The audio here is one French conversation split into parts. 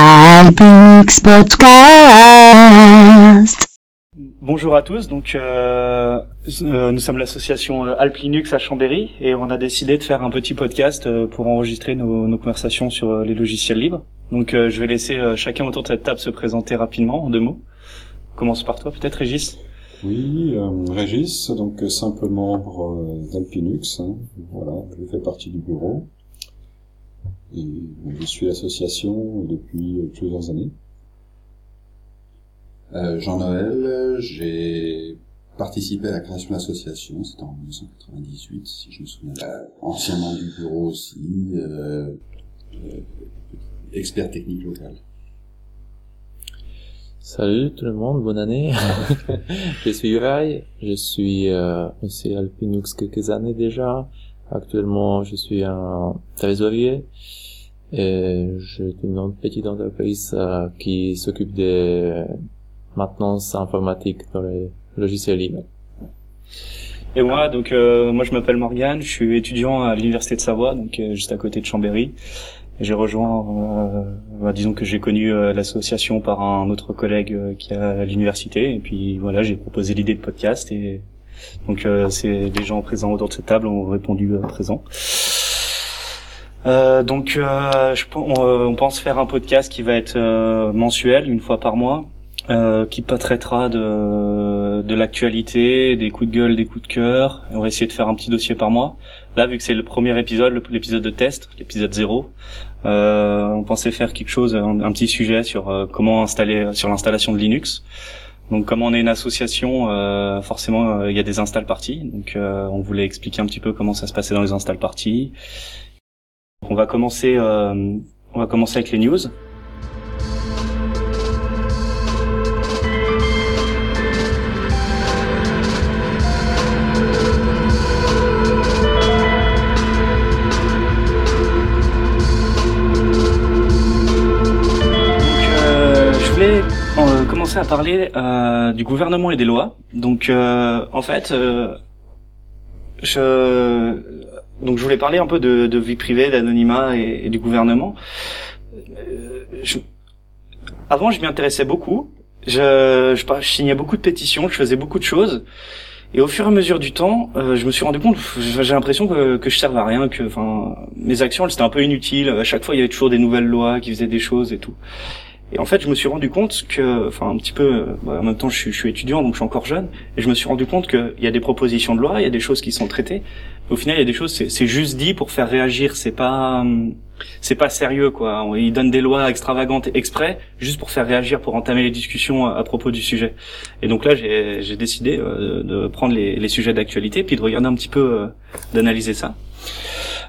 Alpinix Podcast. Bonjour à tous, donc euh, euh, nous sommes l'association euh, Alplinux à Chambéry et on a décidé de faire un petit podcast pour enregistrer nos, nos conversations sur les logiciels libres. Donc euh, je vais laisser chacun autour de cette table se présenter rapidement en deux mots. Commence par toi peut-être Régis. Oui, euh, Régis, donc euh, simple membre d'Alpinux, hein, voilà, je fais partie du bureau. Et bon, je suis l'association depuis euh, plusieurs années. Euh, Jean-Noël, j'ai participé à la création de l'association, c'était en 1998, si je me souviens. Euh, ancien membre du bureau aussi, euh, euh, expert technique local. Salut tout le monde, bonne année. je suis Uri, je suis euh, aussi à Alpinux quelques années déjà. Actuellement, je suis un trésorier et j'ai une petite entreprise euh, qui s'occupe de maintenance informatique dans les logiciels libres. Et moi, donc euh, moi je m'appelle Morgane, je suis étudiant à l'université de Savoie, donc euh, juste à côté de Chambéry. J'ai rejoint, euh, bah, disons que j'ai connu euh, l'association par un autre collègue qui est à l'université, et puis voilà, j'ai proposé l'idée de podcast, et donc euh, c'est les gens présents autour de cette table ont répondu euh, présent. Euh, donc euh, je, on, euh, on pense faire un podcast qui va être euh, mensuel, une fois par mois, qui traitera de, de l'actualité, des coups de gueule, des coups de cœur. On va essayer de faire un petit dossier par mois. Là, vu que c'est le premier épisode, l'épisode de test, l'épisode zéro, on pensait faire quelque chose, un, un petit sujet sur comment installer, sur l'installation de Linux. Donc, comme on est une association, euh, forcément, euh, il y a des install parties. Donc, euh, on voulait expliquer un petit peu comment ça se passait dans les install parties. On va commencer, on va commencer avec les news. Commencer à parler euh, du gouvernement et des lois. Donc, euh, en fait, euh, je donc je voulais parler un peu de, de vie privée, d'anonymat et, du gouvernement. Euh, je- Avant, je m'y intéressais beaucoup. Je, je, je signais beaucoup de pétitions, je faisais beaucoup de choses. Et au fur et à mesure du temps, euh, je me suis rendu compte, j'ai l'impression que, que je servais à rien, que, enfin, mes actions, elles, c'était un peu inutiles. À chaque fois, il y avait toujours des nouvelles lois qui faisaient des choses et tout. Et en fait, je me suis rendu compte que, enfin, un petit peu, bah, en même temps, je suis, je suis étudiant, donc je suis encore jeune, et je me suis rendu compte qu'il y a des propositions de loi, il y a des choses qui sont traitées. Mais au final, il y a des choses, c'est juste dit pour faire réagir. C'est pas, c'est pas sérieux, quoi. Ils donnent des lois extravagantes exprès, juste pour faire réagir, pour entamer les discussions à, propos du sujet. Et donc là, j'ai décidé euh, de prendre les, les sujets d'actualité, puis de regarder un petit peu, euh, d'analyser ça.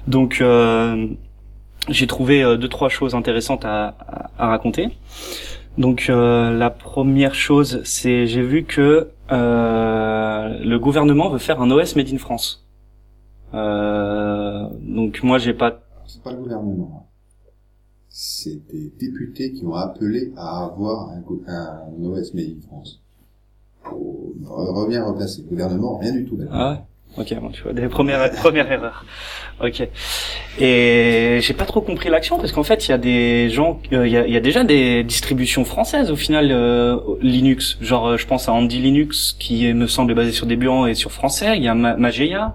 Donc, euh, j'ai trouvé euh, deux trois choses intéressantes à, à, à raconter. Donc euh, la première chose, c'est j'ai vu que euh, le gouvernement veut faire un OS made in France. Euh, donc moi j'ai pas C'est pas le gouvernement. C'est des députés qui ont appelé à avoir un, un OS Made in France. Faut re- Revient replacer. Le gouvernement, rien du tout ah ouais ok bon tu vois des premières erreurs. Ok. Et j'ai pas trop compris l'action parce qu'en fait il y a des gens euh, il y, a, y a déjà des distributions françaises au final euh, Linux. Genre euh, je pense à Andy Linux qui me semble basé sur Debian et sur français. Il y a Ma- Mageia.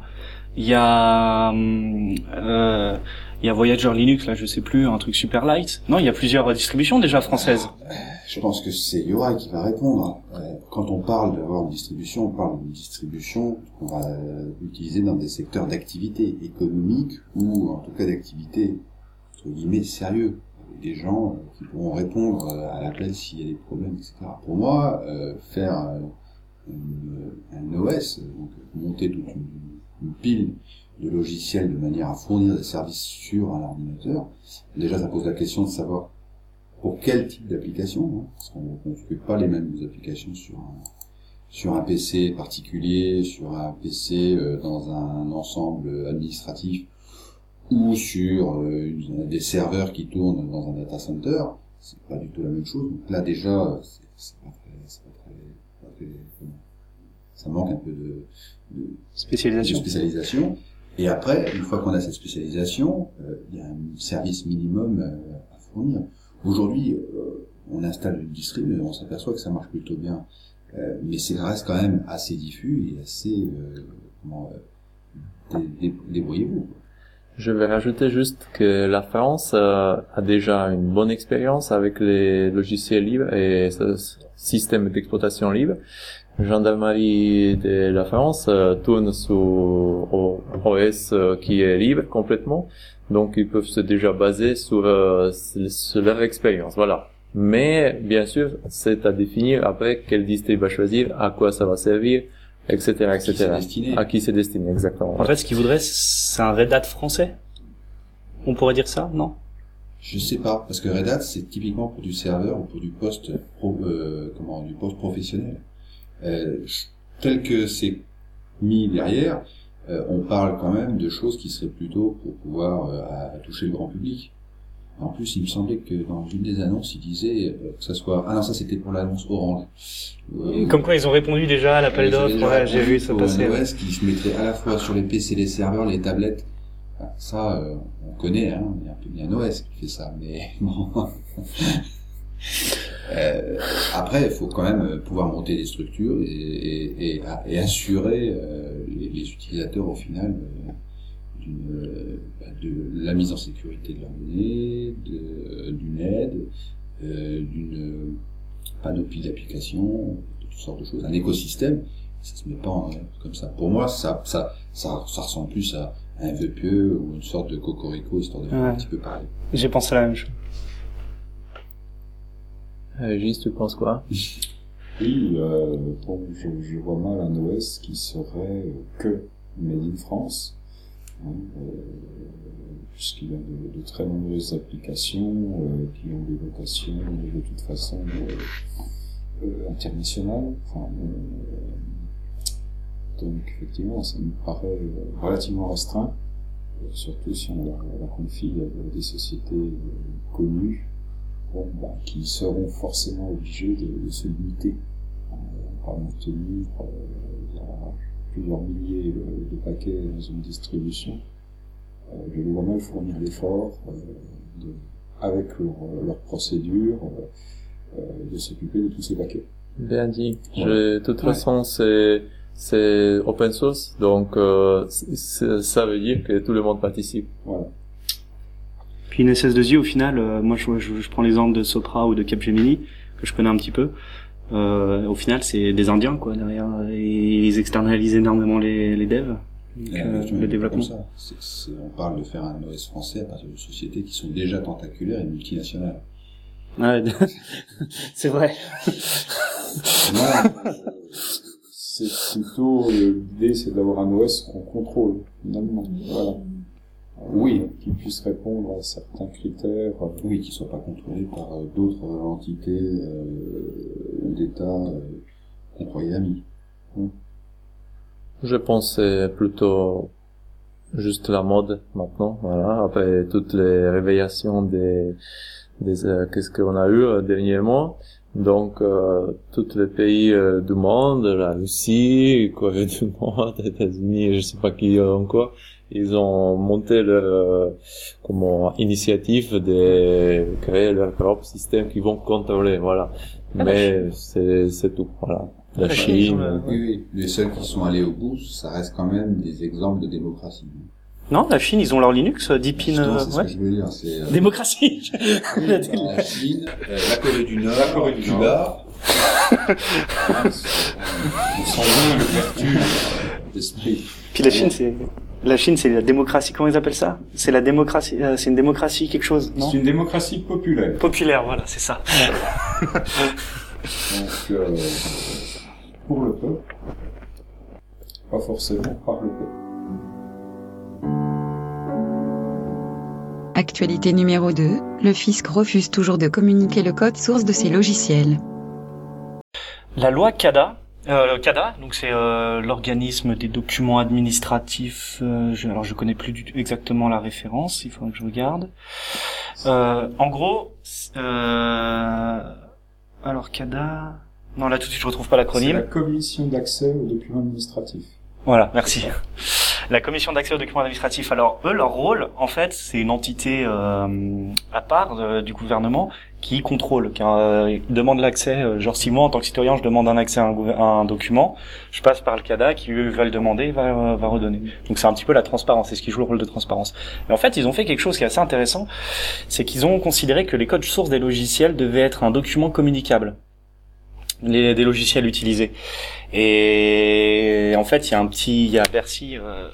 Il y a hum, euh, il y a Voyager Linux là je sais plus un truc super light non il y a plusieurs distributions déjà françaises Je pense que c'est Yorai qui va répondre. Euh, Quand on parle d'avoir une distribution, on parle d'une distribution qu'on va euh, utiliser dans des secteurs d'activité économique ou en tout cas d'activité entre guillemets sérieux. Des gens euh, qui pourront répondre à l'appel s'il y a des problèmes, etc. Pour moi, faire un OS, donc monter toute une pile de logiciels de manière à fournir des services sur un ordinateur, déjà ça pose la question de savoir pour quel type d'application, hein, parce qu'on ne construit pas les mêmes applications sur un, sur un PC particulier, sur un PC euh, dans un ensemble administratif, ou sur euh, une- des serveurs qui tournent dans un data center, c'est pas du tout la même chose. Donc là déjà, c'est pas très, pas très, pas très- ça manque un peu de, de, de spécialisation spécialisation. Et après, une fois qu'on a cette spécialisation, euh, il y a un service minimum euh, à fournir. Aujourd'hui, euh, on installe une distrib, on s'aperçoit que ça marche plutôt bien. Euh, mais ça reste quand même assez diffus et assez euh, comment, euh, dé- dé- débrouillez-vous. Je vais rajouter juste que la France a déjà une bonne expérience avec les logiciels libres et ce système d'exploitation libre. Gendarmerie de la France euh, tourne sur OS euh, qui est libre complètement, donc ils peuvent se déjà baser sur, euh, sur leur expérience. Voilà. Mais bien sûr, c'est à définir après quel district va choisir, à quoi ça va servir, etc., Qui c'est etc. destiné. À qui c'est destiné exactement. En fait, ce qu'ils voudraient, c'est un Red Hat français. On pourrait dire ça, non? Je sais pas, parce que Red Hat, c'est typiquement pour du serveur ou pour du poste pro, euh, comment, du poste professionnel. Euh, tel que c'est mis derrière, euh, on parle quand même de choses qui seraient plutôt pour pouvoir euh, à- à toucher le grand public. En plus, il me semblait que dans une des annonces, il disait euh, que ça soit... Ah non, ça c'était pour l'annonce Orange. Euh, Comme quoi, ils ont répondu déjà à l'appel ils d'offres. Ouais, j'ai vu ça passer. OS qui se mettrait à la fois sur les PC, les serveurs, les tablettes. Enfin, ça, euh, on connaît, hein, il y a un peu bien OS qui fait ça, mais bon. Euh, après, il faut quand même euh, pouvoir monter des structures et, et, et, et assurer euh, les, les utilisateurs au final euh, euh, bah, de la mise en sécurité de leurs données, d'une aide, d'une panoplie d'applications, de toutes sortes de choses, un écosystème. Ça se met pas en- comme ça. Pour moi, ça, ça, ça, ça ressemble plus à un vœu pieux ou une sorte de cocorico histoire de faire Ouais. un petit peu parler. J'ai pensé à la même chose. Euh, Gis, tu penses quoi? Oui, euh, bon, je, vois mal un OS qui serait que made in France, hein, euh, puisqu'il y a de, très nombreuses applications euh, qui ont des vocations de, toute façon euh, euh, internationales. Euh, donc effectivement, ça me paraît euh, relativement restreint, euh, surtout si on la, confie à des sociétés euh, connues bon, bah, qui seront forcément obligés de, de se limiter euh, par maintenir euh, il y a plusieurs milliers euh, de paquets dans une distribution. Je les vois mal fournir l'effort avec leur, leur procédure de s'occuper de tous ces paquets. Bien dit. Je, de toute Ouais. façon, c'est c'est open source, donc euh, ça veut dire que tout le monde participe. Voilà. Puis une SS2I, au final, euh, moi je, je, je prends l'exemple de Sopra ou de Capgemini, que je connais un petit peu. Euh, au final, c'est des Indiens, quoi, derrière. Et ils externalisent énormément les, les devs, donc, euh, le développement. ça. C'est- on parle de faire un OS français à partir de sociétés qui sont déjà tentaculaires et multinationales. Ouais, c'est vrai. Non, c'est plutôt l'idée, c'est d'avoir un OS qu'on contrôle finalement. Voilà. Oui. Euh, qui puisse répondre à certains critères. euh, Oui, qui ne soient pas contrôlés par euh, d'autres entités euh, ou d'États euh, qu'on croyait amis. Je pense que c'est plutôt juste la mode maintenant, voilà. Après toutes les révélations des, des euh, qu'est-ce qu'on a eu euh, dernièrement. Donc euh, tous les pays euh, du monde, la Russie, Corée du Nord, les États-Unis, je sais pas qui euh, encore, ils ont monté leur euh, comment initiative de créer leur propre système qui vont contrôler, voilà. Ah, Mais c'est c'est tout, voilà. La Chine, Oui, oui. Les seuls qui sont allés au bout, ça reste quand même des exemples de démocratie. Non, la Chine, ils ont leur Linux, euh, Deepin, euh, c'est ce ouais. que je voulais dire. Euh, Démocratie. la Chine, euh, la Corée du Nord, La Corée du Cuba. on sent bien l'ouverture d'esprit. Puis la Chine, c'est la Chine, c'est la démocratie. Comment ils appellent ça? C'est la démocratie. euh, c'est une démocratie quelque chose, non? C'est une démocratie populaire. Populaire, voilà, c'est ça. Donc, euh, pour le peuple, pas forcément par le peuple. Actualité numéro 2, le fisc refuse toujours de communiquer le code source de ses logiciels. La loi CADA, euh, le CADA, donc c'est euh, l'organisme des documents administratifs. euh, je, alors je connais plus du exactement la référence, il faudra que je regarde. Euh, en gros, euh, alors CADA. Non, là tout de suite je retrouve pas C'est l'acronyme. la commission d'accès aux documents administratifs. Voilà, merci. La commission d'accès aux documents administratifs, alors eux, leur rôle, en fait, c'est une entité euh, à part euh, du gouvernement qui contrôle, qui euh, demande l'accès. euh, genre si moi, en tant que citoyen, je demande un accès à un, document, je passe par le CADA qui va le demander, va, va redonner. Donc c'est un petit peu la transparence, c'est ce qui joue le rôle de transparence. Mais en fait, ils ont fait quelque chose qui est assez intéressant, c'est qu'ils ont considéré que les codes sources des logiciels devaient être un document communicable. Les, des logiciels utilisés. Et en fait, il y a un petit, il y a Bercy euh,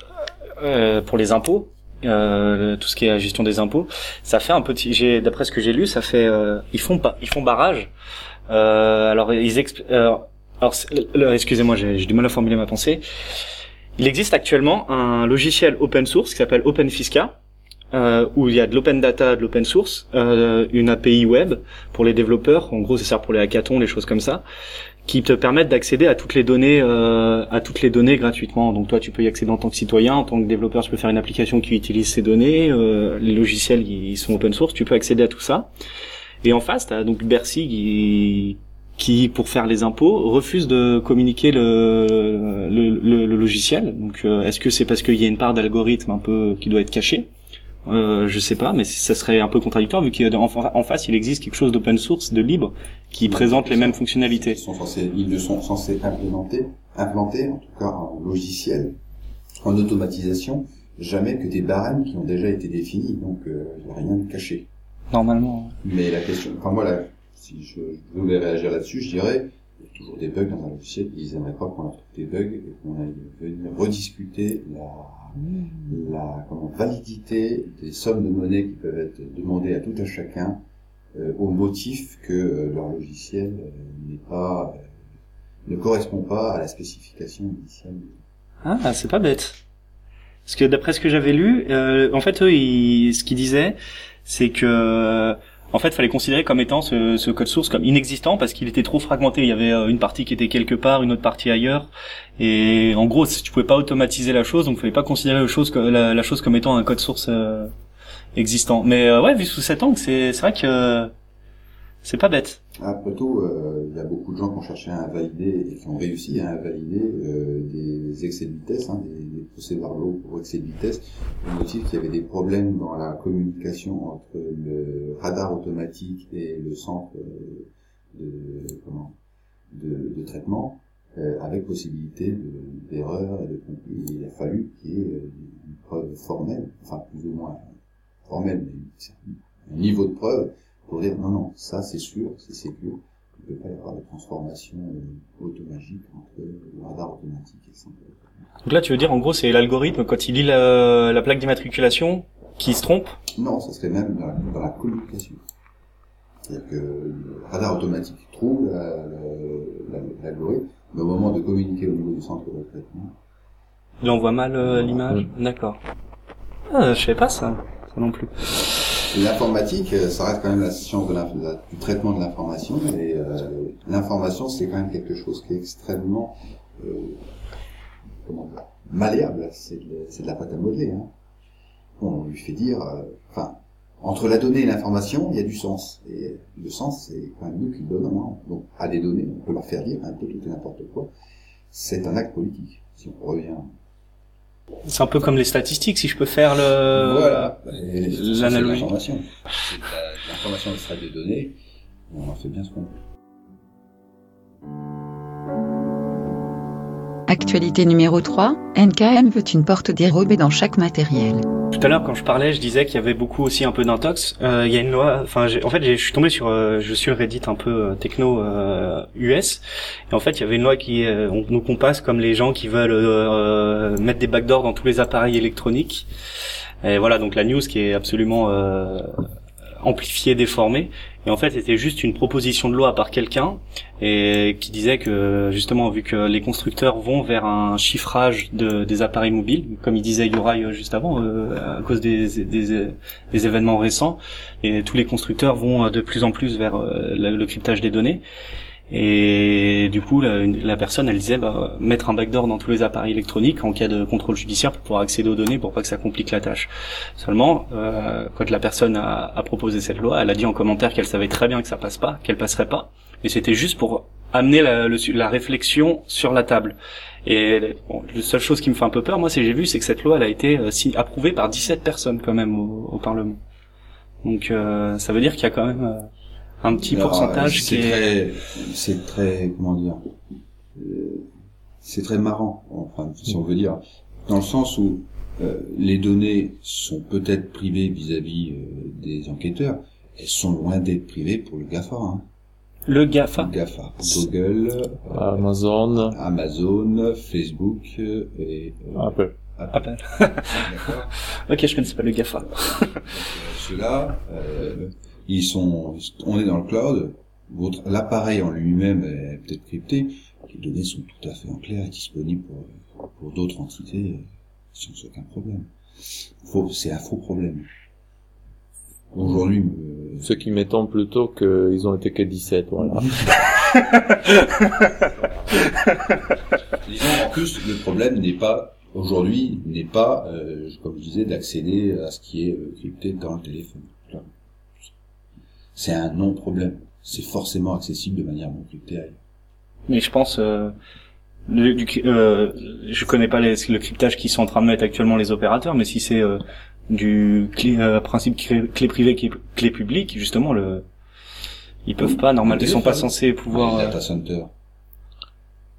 euh, pour les impôts, euh, tout ce qui est la gestion des impôts. Ça fait un petit, j'ai d'après ce que j'ai lu, ça fait, euh, ils font pas, ils font barrage. Euh, alors ils expl- euh, alors excusez-moi, j'ai du mal à formuler ma pensée. Il existe actuellement un logiciel open source qui s'appelle OpenFisca. Euh, où il y a de l'open data, de l'open source, euh, une API web pour les développeurs. En gros, ça sert pour les hackathons, les choses comme ça qui te permettent d'accéder à toutes les données euh, à toutes les données gratuitement. Donc toi tu peux y accéder en tant que citoyen, en tant que développeur tu peux faire une application qui utilise ces données, euh, les logiciels ils sont open source, tu peux accéder à tout ça. Et en face, tu as donc Bercy qui qui pour faire les impôts refuse de communiquer le le, le- le logiciel. Donc euh, est-ce que c'est parce qu'il y a une part d'algorithme un peu qui doit être cachée euh, je sais pas, mais ça serait un peu contradictoire vu qu'en en face il existe quelque chose d'open source, de libre, qui présente les mêmes fonctionnalités. Ils sont censés, ils le sont censés implémenter, implanter, en tout cas en logiciel, en automatisation, jamais que des barèmes qui ont déjà été définis, donc euh, il n'y a rien de caché. Normalement. Mais la question, enfin moi, là, si je, je devais réagir là-dessus, je dirais, toujours des bugs dans un logiciel, ils aimeraient pas qu'on leur trouve des bugs et qu'on aille venir rediscuter la, la comment, validité des sommes de monnaie qui peuvent être demandées à tout un chacun euh, au motif que euh, leur logiciel euh, n'est pas ne correspond pas à la spécification initiale. Ah, c'est pas bête. Parce que d'après ce que j'avais lu, en fait, eux, ils, ce qu'ils disaient, c'est que, en fait, fallait considérer comme étant ce, code source comme inexistant parce qu'il était trop fragmenté. Il y avait euh, une partie qui était quelque part, une autre partie ailleurs, et en gros, tu pouvais pas automatiser la chose, donc fallait pas considérer la chose, comme étant un code source euh, existant. Mais euh, ouais, vu sous cet angle, c'est c'est vrai que euh, c'est pas bête. Après tout, euh, il y a beaucoup de gens qui ont cherché à invalider et qui ont réussi à invalider euh, des excès de vitesse, hein, des, des procès-verbaux pour excès de vitesse, au motif qu'il y avait des problèmes dans la communication entre le radar automatique et le centre euh, de, traitement, avec possibilité de- d'erreur et de. Il a fallu qu'il y ait une preuve formelle, enfin plus ou moins formelle, mais un niveau de preuve pour dire non, non, ça c'est sûr, c'est sécure. Il ne peut pas y avoir de transformation euh, automagique entre le radar automatique et le centre. Donc là, tu veux dire, en gros, c'est l'algorithme quand il lit la, la plaque d'immatriculation qui se trompe. Non, ça serait même dans la, dans la communication. C'est-à-dire que le radar automatique trouve la- la- l'algorithme, mais au moment de communiquer au niveau du centre de traitement, Il envoie mal euh, l'image. D'accord. Ah, je savais pas ça. Ça non plus. L'informatique, euh, ça reste quand même la science de du traitement de l'information, et euh, l'information, c'est quand même quelque chose qui est extrêmement euh, comment dire, malléable. C'est de, c'est de la pâte à modeler. Hein. On lui fait dire, euh, enfin, entre la donnée et l'information, il y a du sens. Et le sens, c'est quand même nous qui le donnons. Hein. Donc, à des données, on peut leur faire dire un peu tout et n'importe quoi. C'est un acte politique, si on revient. C'est un peu comme les statistiques, si je peux faire le... voilà. De l'analogie. L'information. C'est de la- de l'information extraite des données. On en fait bien ce qu'on veut. Actualité numéro 3, NKM veut une porte dérobée dans chaque matériel. Tout à l'heure, quand je parlais, je disais qu'il y avait beaucoup aussi un peu d'intox. Euh, Il y a une loi. Enfin, en fait, je suis tombé sur. euh, je suis Reddit un peu euh, techno euh, US. Et en fait, il y avait une loi qui euh, on, nous qu'on passe comme les gens qui veulent euh, mettre des backdoors dans tous les appareils électroniques. Et voilà, donc la news qui est absolument euh, amplifiée, déformée. Et en fait, c'était juste une proposition de loi par quelqu'un et qui disait que justement, vu que les constructeurs vont vers un chiffrage de, des appareils mobiles, comme il disait Yorai euh, juste avant, euh, à cause des, événements récents, et tous les constructeurs vont euh, de plus en plus vers le, le cryptage des données. Et du coup, la, la personne, elle disait bah, mettre un backdoor dans tous les appareils électroniques en cas de contrôle judiciaire pour pouvoir accéder aux données pour pas que ça complique la tâche. Seulement, euh, quand la personne a, a proposé cette loi, elle a dit en commentaire qu'elle savait très bien que ça passe pas, qu'elle passerait pas, mais c'était juste pour amener la, la réflexion sur la table. Et bon, la seule chose qui me fait un peu peur, moi, c'est j'ai vu, c'est que cette loi, elle a été euh, approuvée par 17 personnes quand même au, au Parlement. Donc, euh, ça veut dire qu'il y a quand même euh, un petit Alors, pourcentage qui c'est est... très, c'est très, comment dire, euh, c'est très marrant, enfin, si on veut dire, dans le sens où euh, les données sont peut-être privées vis-à-vis euh, des enquêteurs, elles sont loin d'être privées pour le GAFA. Hein. Le GAFA. Le GAFA, Google, euh, Amazon, Amazon, Facebook euh, et euh, Apple. Apple. D'accord. Ok, je connaissais pas le GAFA. Euh, Ceux-là, euh, ils sont, on est dans le cloud. Votre l'appareil en lui-même est peut-être crypté. Les données sont tout à fait en clair et disponibles pour, pour d'autres entités euh, sans aucun problème. Faux, c'est un faux problème. Aujourd'hui, euh, Ce qui m'étonne plutôt qu'ils ont été que 17, voilà. disons en plus le problème n'est pas aujourd'hui n'est pas, euh, comme je disais, d'accéder à ce qui est euh, crypté dans le téléphone. C'est un non-problème. C'est forcément accessible de manière non cryptée. Mais je pense, euh, le, du, euh, je connais pas les, le cryptage qu'ils sont en train de mettre actuellement les opérateurs, mais si c'est euh, du clé, euh, principe clé, clé privée, clé, clé publique, justement, le, ils peuvent pas, normalement, ils sont pas censés pouvoir. les euh, data centers.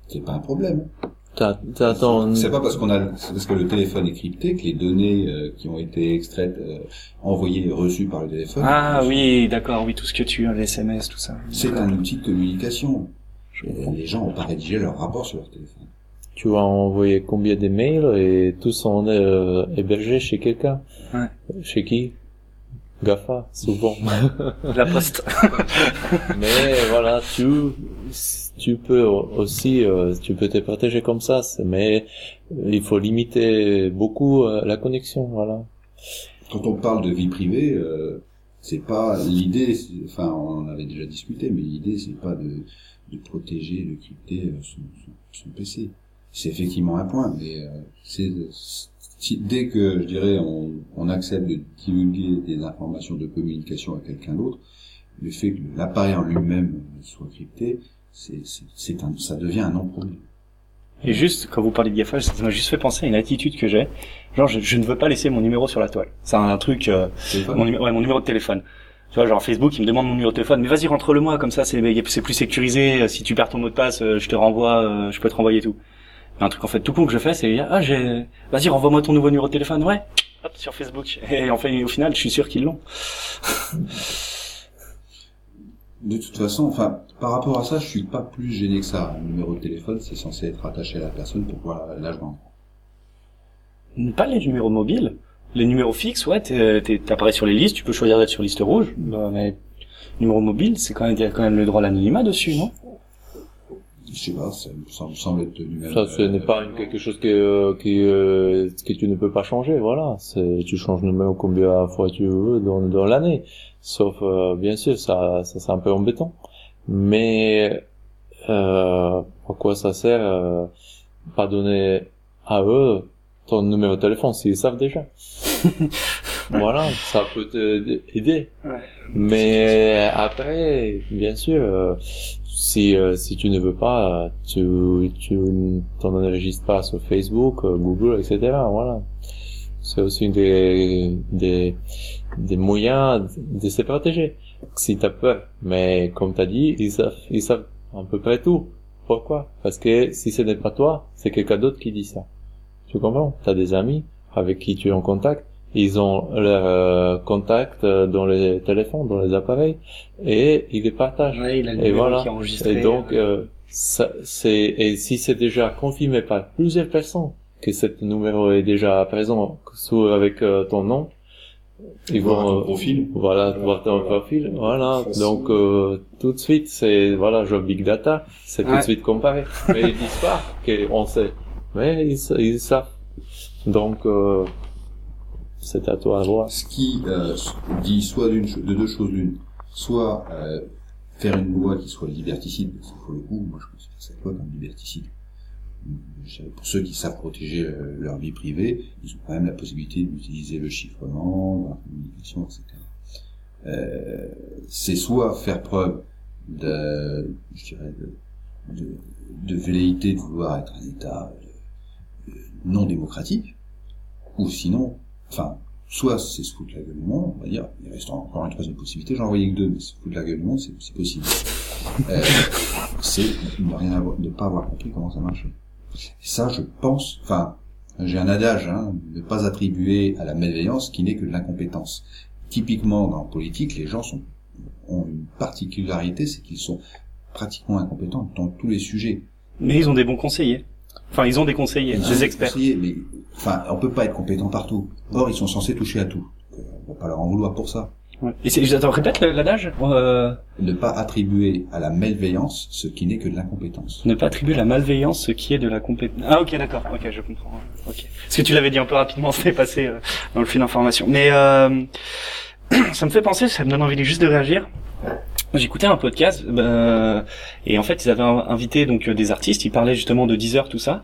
C'est pas un problème. C'est pas parce qu'on a, parce que le téléphone est crypté que les données euh, qui ont été extraites, euh, envoyées, et reçues par le téléphone. Ah oui, d'accord, oui, tout ce que tu as, les SMS, tout ça. C'est un outil de communication. Les gens ont pas rédigé leur rapport sur leur téléphone. tu vas envoyer combien de mails et tous sont euh, hébergés chez quelqu'un. Ouais. Chez qui? GAFA, souvent. La poste. Mais voilà, tu, tu peux aussi, euh, tu peux te protéger comme ça, mais il faut limiter beaucoup euh, la connexion, voilà. Quand on parle de vie privée, euh, c'est pas l'idée. Enfin, on en avait déjà discuté, mais l'idée c'est pas de, de protéger, de crypter son, PC. C'est effectivement un point, mais dès que je dirais on accepte de divulguer des informations de communication à quelqu'un d'autre, le fait que l'appareil en lui-même soit crypté, c'est ça devient un non-problème. Et juste, quand vous parlez de GAFA, ça m'a juste fait penser à une attitude que j'ai. Genre, je, je ne veux pas laisser mon numéro sur la toile. C'est un truc, euh, mon, numé- ouais, mon numéro de téléphone. Tu vois, genre Facebook, il me demande mon numéro de téléphone, mais vas-y, rentre-le moi, comme ça, c'est, c'est plus sécurisé. Si tu perds ton mot de passe, euh, je te renvoie, euh, je peux te renvoyer tout. Mais un truc en fait tout con que je fais, c'est ah j'ai, vas-y, renvoie-moi ton nouveau numéro de téléphone, ouais. Hop, sur Facebook. Et en fait, au final, je suis sûr qu'ils l'ont. De toute façon, enfin, par rapport à ça, je suis pas plus gêné que ça. Un numéro de téléphone, c'est censé être attaché à la personne pour pouvoir la joindre. Pas les numéros mobiles. Les numéros fixes, ouais, t'apparais sur les listes, tu peux choisir d'être sur liste rouge. Bah, mais numéro mobile, c'est quand même, quand même le droit à l'anonymat dessus, non? Je sais pas, ça, me- ça me semble être le numéro. Ça, ce n'est pas une- quelque chose que, euh, qui, euh, que tu ne peux pas changer, voilà. C'est, tu changes le numéro combien de fois tu veux dans, dans l'année. Sauf, euh, bien sûr, ça, ça c'est un peu embêtant. Mais, euh, pourquoi ça sert, euh, pas donner à eux ton numéro de téléphone s'ils savent déjà. voilà, ça peut t'aider. Ouais. Mais après, bien sûr, euh, si euh, si tu ne veux pas, tu tu t'en enregistres pas sur Facebook, euh, Google, etc. Voilà. C'est aussi des des des moyens de se protéger. Si t'as peur, mais comme t'as dit, ils savent ils savent à peu près tout. Pourquoi? Parce que si ce n'est pas toi, c'est quelqu'un d'autre qui dit ça. Tu comprends? T'as des amis avec qui tu es en contact, ils ont leur euh, contact euh, dans les téléphones, dans les appareils, et ils les partagent. Ouais, il a le Et voilà. qui est enregistré. Et donc, euh, ça, c'est, et si c'est déjà confirmé par plusieurs personnes que ce numéro est déjà présent sous, avec euh, ton nom, ils Voir vont, ton euh, profil. voilà, voir ton profil, voilà. Donc, euh, tout de suite, c'est, voilà, genre Big Data, c'est tout de suite comparé. Mais ils disent pas qu'on sait. Mais ils, ils savent. Donc, euh, c'est à toi à voir. Ce qui euh, dit soit de deux choses l'une, soit euh, faire une loi qui soit liberticide, parce que pour le coup, moi je considère cette loi comme liberticide. Pour ceux qui savent protéger euh, leur vie privée, ils ont quand même la possibilité d'utiliser le chiffrement, la communication, etc. C'est soit faire preuve de, je dirais, de, de, velléité de vouloir être un État non démocratique, ou sinon, enfin, soit c'est se foutre la gueule du monde, on va dire, il reste encore une troisième possibilité, j'en voyais que deux, mais se foutre la gueule du monde, c'est possible. Euh, c'est ne rien avoir, ne pas avoir compris comment ça marchait. Et ça, je pense, enfin, j'ai un adage, hein, ne pas attribuer à la malveillance qui n'est que de l'incompétence. Typiquement, dans la politique, les gens sont, ont une particularité, c'est qu'ils sont pratiquement incompétents dans tous les sujets. Mais ils ont des bons conseillers. Enfin, ils ont des conseillers, Ils des experts. conseillers, mais enfin, on peut pas être compétent partout. Or, ils sont censés toucher à tout. On va pas leur en vouloir pour ça. Ouais. Et c'est, attends, répète l'adage. Euh, Ne pas attribuer à la malveillance ce qui n'est que de l'incompétence. ne pas attribuer la malveillance ce qui est de la compétence. Ah ok d'accord, ok je comprends. Ok. Parce que tu l'avais dit un peu rapidement, c'était passé euh, dans le fil d'information. Mais euh, ça me fait penser, ça me donne envie juste de réagir. J'écoutais un podcast euh, et en fait ils avaient invité donc euh, des artistes, ils parlaient justement de Deezer tout ça.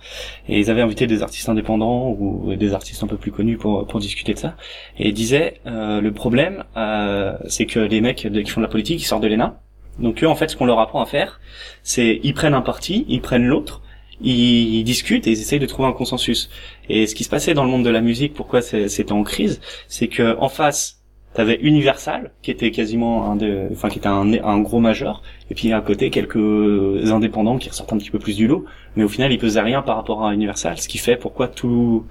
Et ils avaient invité des artistes indépendants ou des artistes un peu plus connus pour pour discuter de ça. Et ils disaient euh, le problème euh, c'est que les mecs qui font de la politique ils sortent de l'ENA. Donc eux en fait ce qu'on leur apprend à faire c'est ils prennent un parti, ils prennent l'autre, ils, discutent et ils essayent de trouver un consensus. Et ce qui se passait dans le monde de la musique, pourquoi c'était en crise, c'est que en face, t'avais Universal qui était quasiment un de, enfin qui était un, un gros majeur, et puis à côté quelques indépendants qui ressortent un petit peu plus du lot, mais au final ils pesaient rien par rapport à Universal, ce qui fait pourquoi tout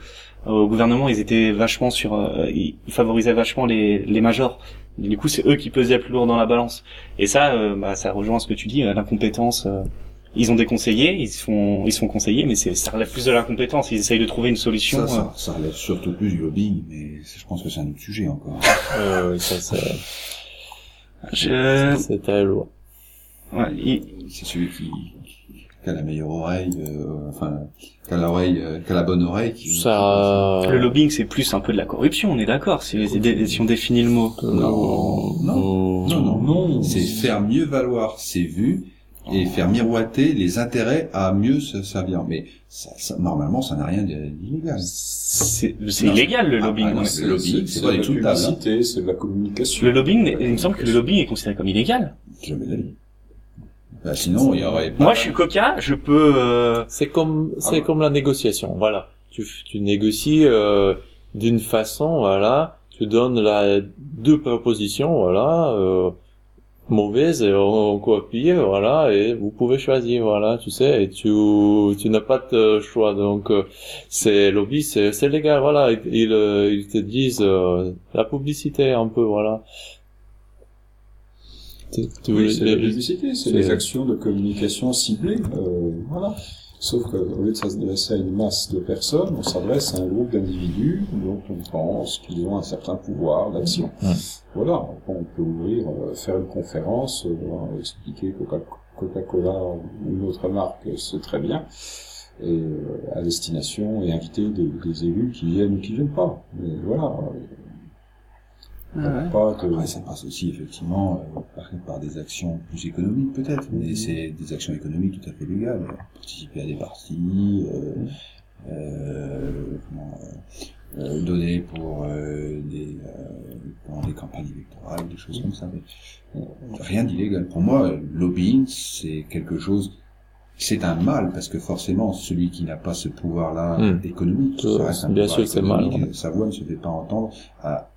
au gouvernement ils étaient vachement sur, euh, ils, favorisaient vachement les, les majors. Du coup c'est eux qui pesaient plus lourd dans la balance. Et ça, euh, bah, ça rejoint ce que tu dis, euh, l'incompétence. euh, ils ont des conseillers, ils se font, ils se font conseiller, mais c'est, ça relève plus de l'incompétence. Ils essayent de trouver une solution. Ça, euh. ça, ça relève surtout plus du lobbying, mais je pense que c'est un autre sujet encore. Euh, ça, c'est, Je, c'est très lourd. ouais, il- C'est celui qui, qui a la meilleure oreille, euh, enfin, qui a l'oreille, euh, qui a la bonne oreille. Qui, Ça, le lobbying, c'est plus un peu de la corruption, on est d'accord. Si, si- si on définit le mot. Non, non, non, non, Non, C'est faire mieux valoir ses vues et faire miroiter les intérêts à mieux se servir. Mais ça, ça- normalement, ça n'a rien d'illégal. C'est, illégal le Ah, lobbying. ah, non, c'est- le lobbying, c'est pas de des la hein. publicité, c'est la communication. Le lobbying, il me semble que le lobbying est considéré comme illégal. Jamais vie. Bah, sinon, il y aurait pas. Moi, je suis coca, je peux. Euh... C'est comme c'est ouais. comme la négociation, voilà. Tu tu négocies euh, d'une façon, voilà. Tu donnes la deux propositions, voilà, euh, mauvaises et encore pire, voilà, et vous pouvez choisir, voilà, tu sais, et tu tu n'as pas de choix, donc euh, c'est lobby, c'est c'est légal, voilà. Ils ils, euh, ils te disent euh, la publicité un peu, voilà. Tu, tu Oui, c'est la publicité, c'est c'est- les actions de communication ciblées, euh, voilà. Sauf qu'au lieu de s'adresser à une masse de personnes, on s'adresse à un groupe d'individus dont on pense qu'ils ont un certain pouvoir d'action. Voilà, on peut ouvrir, euh, faire une conférence, euh, expliquer Coca- Coca-Cola ou une autre marque, euh, c'est très bien, et à destination et inviter des, des élus qui viennent ou qui viennent pas. Mais voilà, Ouais. pas de... Après, ça passe aussi effectivement euh, par, par des actions plus économiques peut-être, mais c'est des actions économiques tout à fait légales. Participer à des partis, euh, euh, comment, euh, euh, donner pour euh, des, euh, pour des campagnes électorales, des choses comme ça. Mais, rien d'illégal. Pour moi, lobbying, c'est quelque chose. C'est un mal parce que forcément, celui qui n'a pas ce pouvoir-là Hmm. économique, ça reste un bien pouvoir sûr que c'est mal, sa voix ne se fait pas entendre à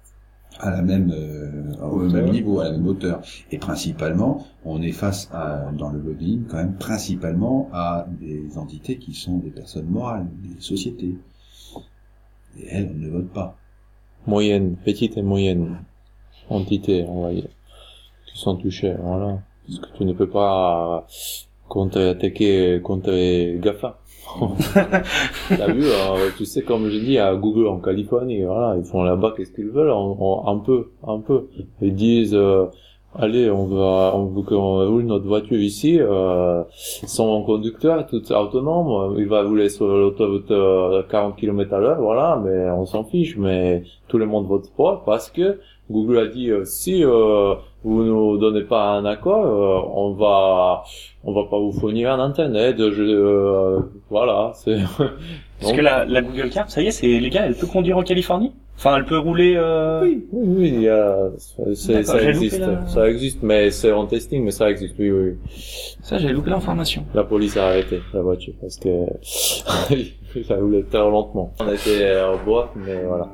à la même euh, au même niveau, à la même hauteur. Et principalement, on est face à, dans le lobbying, quand même, principalement à des entités qui sont des personnes morales, des sociétés. Et elles, on ne vote pas. moyenne, petite et moyenne entité, on va dire, qui sont touchées, voilà. Parce que tu ne peux pas contre-attaquer contre GAFA. T'as vu, euh, tu sais, comme je dis, à Google en Californie, voilà, ils font là-bas qu'est-ce qu'ils veulent, un peu, un peu. Ils disent, euh, allez, on va, on veut qu'on roule notre voiture ici, euh, son conducteur tout autonome, il va rouler sur l'autoroute euh, 40 km à l'heure, voilà, mais on s'en fiche, mais tout le monde vote pour parce que Google a dit euh, si euh, vous nous donnez pas un accord, euh, on va on va pas vous fournir un internet, je, euh, voilà, c'est Parce que la, la Google Car, ça y est, c'est légal, elle peut conduire en Californie? Enfin, elle peut rouler. Euh... Oui, oui, oui, il y a, c'est, D'accord, ça existe, la- ça existe, mais c'est en testing, mais ça existe, oui, oui. Ça, j'ai loupé l'information. La police a arrêté la voiture parce que ça roulait très lentement. On était en bois, mais voilà.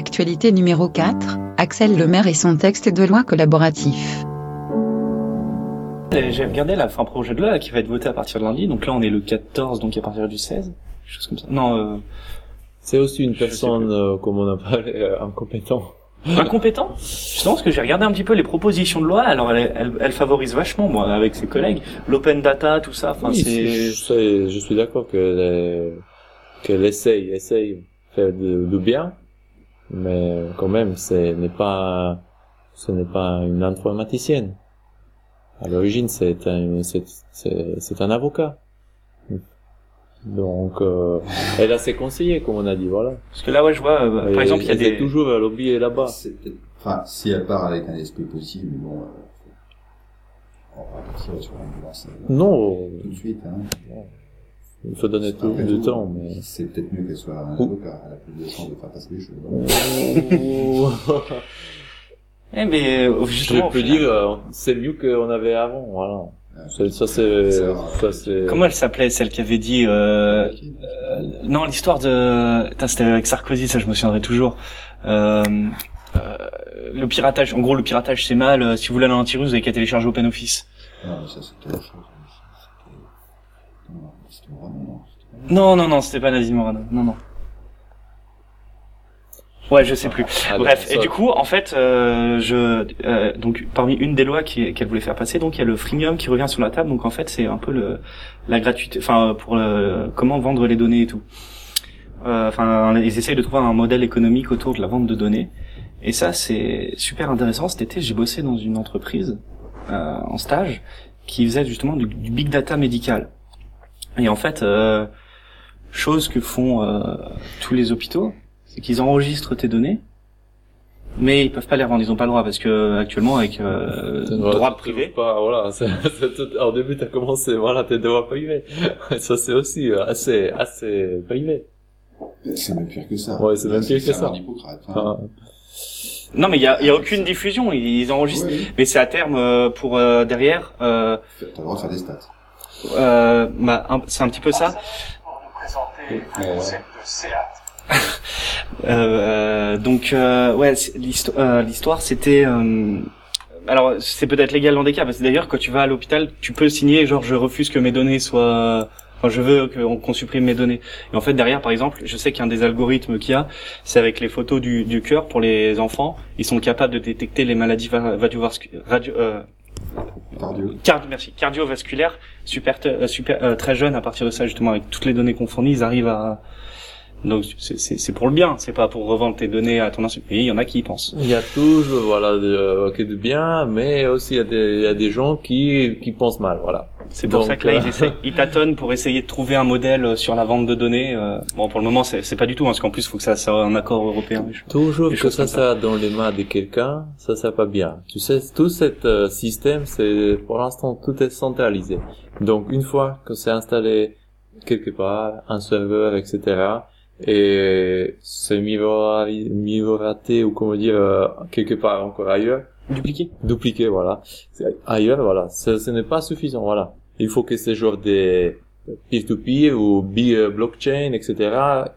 Actualité numéro 4, Axel Lemaire et son texte de loi collaboratif. Et J'ai regardé la fin projet de loi là, qui va être voté à partir de lundi. Donc là, on est le 14, donc à partir du 16. Quelque chose comme ça. Non, euh, C'est aussi une personne, euh, comme on a parlé, euh, incompétent. incompétent? Justement, parce que j'ai regardé un petit peu les propositions de loi. Alors, elle, elle, elle favorise vachement, moi, avec ses collègues, l'open data, tout ça. Enfin, Oui, c'est. je, suis d'accord qu'elle qu'elle essaye, essaye de faire de, de bien, mais quand même, ce n'est pas, ce n'est pas une informaticienne. À l'origine, c'est un, c'est, c'est, c'est un avocat. Donc, euh, elle a ses conseillers, comme on a dit, voilà. Parce que là, ouais, je vois, euh, par exemple, il y a des. toujours à lobby là-bas. C'est peut-être- Enfin, si elle part avec un esprit possible, mais bon, euh, on va partir sur l'ambulance euh, Non, tout de suite. Hein. Il faut donner tout tout, temps, mais. C'est peut-être mieux qu'elle soit un avocat. Elle a plus de chance de faire passer les choses. Eh, mais euh, Je justement, au peux final- dire, euh, c'est mieux qu'on avait avant, voilà. C'est- Ça c'est, Ça, c'est. Comment elle s'appelait, celle qui avait dit. Euh... euh, non, l'histoire de. Putain, c'était avec Sarkozy, ça, je me souviendrai toujours. Euh... euh, le piratage, en gros, le piratage c'est mal. Si vous voulez un antivirus, vous avez qu'à télécharger OpenOffice. Non, mais ça c'était autre chose. Non, non. Non, c'était pas Nazim Morano. Non, non. Ouais, je sais plus. Ah, Bref, ça- et du coup, en fait, euh, je euh, donc parmi une des lois qu'elle voulait faire passer, donc il y a le freemium qui revient sur la table. Donc en fait, c'est un peu le la gratuité, enfin pour le, comment vendre les données et tout. Euh, Enfin, ils essayent de trouver un modèle économique autour de la vente de données. Et ça, c'est super intéressant. Cet été, j'ai bossé dans une entreprise euh, en stage qui faisait justement du, du big data médical. Et en fait, euh, chose que font euh, tous les hôpitaux, c'est qu'ils enregistrent tes données, mais ils peuvent pas les revendre. Ils ont pas le droit parce que actuellement avec euh, T'as le droit tu privé. Pas, voilà, c'est, c'est tout- au début t'as commencé, voilà, tes droits privés. Ça c'est aussi euh, assez, assez privé. C'est même pire que ça. Ouais, c'est même pire que ça. hein. Enfin, Non, mais il y a, y a aucune diffusion. Ils, ils enregistrent. Ouais, oui. Mais c'est à terme euh, pour euh, derrière. Euh, T'as le droit de faire des stats. Euh, bah, c'est un petit peu ça. Euh, euh, donc euh, ouais, euh, l'histoire c'était. euh, alors c'est peut-être légal dans des cas parce que d'ailleurs quand tu vas à l'hôpital, tu peux signer genre je refuse que mes données soient. Enfin, je veux qu'on supprime mes données. Et en fait, derrière, par exemple, je sais qu'un des algorithmes qu'il y a, c'est avec les photos du, du cœur pour les enfants. Ils sont capables de détecter les maladies radio, euh, Cardio. merci, cardiovasculaire, super, euh, euh, très jeune. À partir de ça, justement, avec toutes les données qu'on fournit, ils arrivent à. Donc c'est- c'est c'est pour le bien, c'est pas pour revendre tes données à ton insu. Et il y en a qui y pensent. il y a toujours, voilà, de, euh, de bien, mais aussi il y a des, il y a des gens qui, qui pensent mal, voilà. C'est pour Donc, ça que là, euh, ils, essaient, ils tâtonnent pour essayer de trouver un modèle euh, sur la vente de données. euh, Bon, pour le moment, c'est c'est pas du tout, hein, parce qu'en plus, il faut que ça soit un accord européen. Toujours que ça soit dans les mains de quelqu'un, ça ça pas bien. Tu sais, tout cet euh, système, c'est pour l'instant tout est centralisé. Donc une fois que c'est installé quelque part, un serveur, etc. Et c'est miroir- miroraté ou comment dire euh, quelque part encore ailleurs, Dupliqué dupliqué, voilà. Ailleurs, voilà. Ce, ce n'est pas suffisant, voilà. Il faut que ces genre des peer-to-peer ou bi- euh, blockchain, etc.,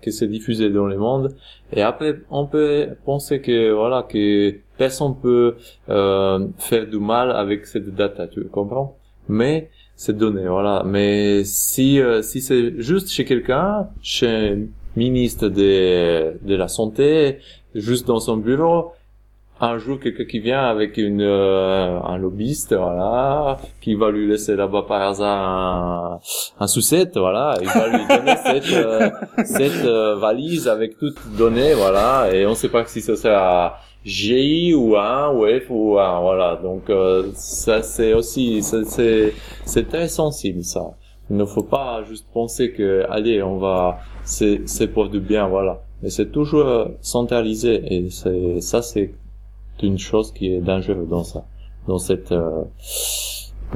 que c'est diffusé dans le monde. Et après, on peut penser que, voilà, que personne peut euh, faire du mal avec cette data, tu comprends? Mais ces données, voilà. Mais si euh, si c'est juste chez quelqu'un, chez ministre de de la santé, juste dans son bureau, un jour quelqu'un qui vient avec une euh, un lobbyiste voilà qui va lui laisser là-bas par hasard un, un sucette voilà il va lui donner cette euh, cette euh, valise avec toutes données voilà et on sait pas si ça sera GI ou A ou F ou A voilà. Donc euh, ça c'est aussi ça, c'est c'est très sensible ça il ne faut pas juste penser que allez on va c'est c'est pour du bien voilà mais c'est toujours euh, centralisé et c'est ça c'est une chose qui est dangereuse dans ça, dans cette euh,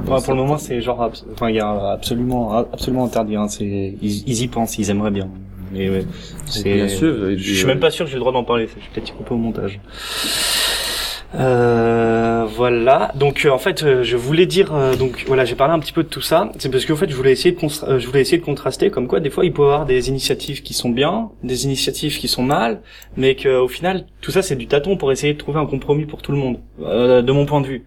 Ouais, pour le moment, c'est genre, enfin, il y a absolument, absolument interdit. Hein. C'est, ils, ils y pensent, ils aimeraient bien. Mais ouais, c'est. Bien sûr. et Je suis euh, même pas sûr que j'ai le droit d'en parler. Je vais peut-être y couper au montage. Euh, voilà. Donc euh, en fait, euh, je voulais dire euh, donc voilà, j'ai parlé un petit peu de tout ça. C'est parce qu'en fait, je voulais essayer de je voulais essayer de contraster comme quoi des fois il peut y avoir des initiatives qui sont bien, des initiatives qui sont mal, mais qu'au final tout ça c'est du tâton pour essayer de trouver un compromis pour tout le monde, de mon point de vue.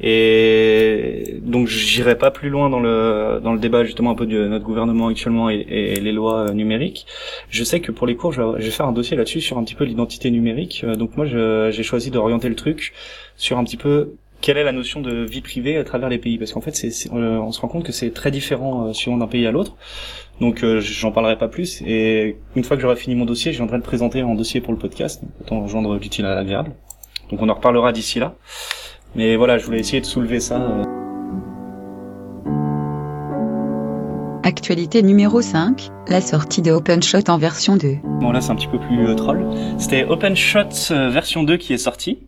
Et donc j'irai pas plus loin dans le dans le débat justement un peu de notre gouvernement actuellement et, les lois euh, numériques. Je sais que pour les cours, je vais, faire un dossier là-dessus sur un petit peu l'identité numérique. Euh, Donc moi, j'ai choisi d'orienter le truc sur un petit peu quelle est la notion de vie privée à travers les pays, parce qu'en fait, c'est, euh, on se rend compte que c'est très différent euh, suivant d'un pays à l'autre. Donc euh, j'en parlerai pas plus. Et une fois que j'aurai fini mon dossier, je viendrai de présenter un dossier pour le podcast, autant rejoindre l'utile à l'agréable. Donc on en reparlera d'ici là. Mais voilà, je voulais essayer de soulever ça. euh, Actualité numéro 5, la sortie de OpenShot en version 2. Bon là c'est un petit peu plus euh, troll. C'était OpenShot euh, version 2 qui est sorti.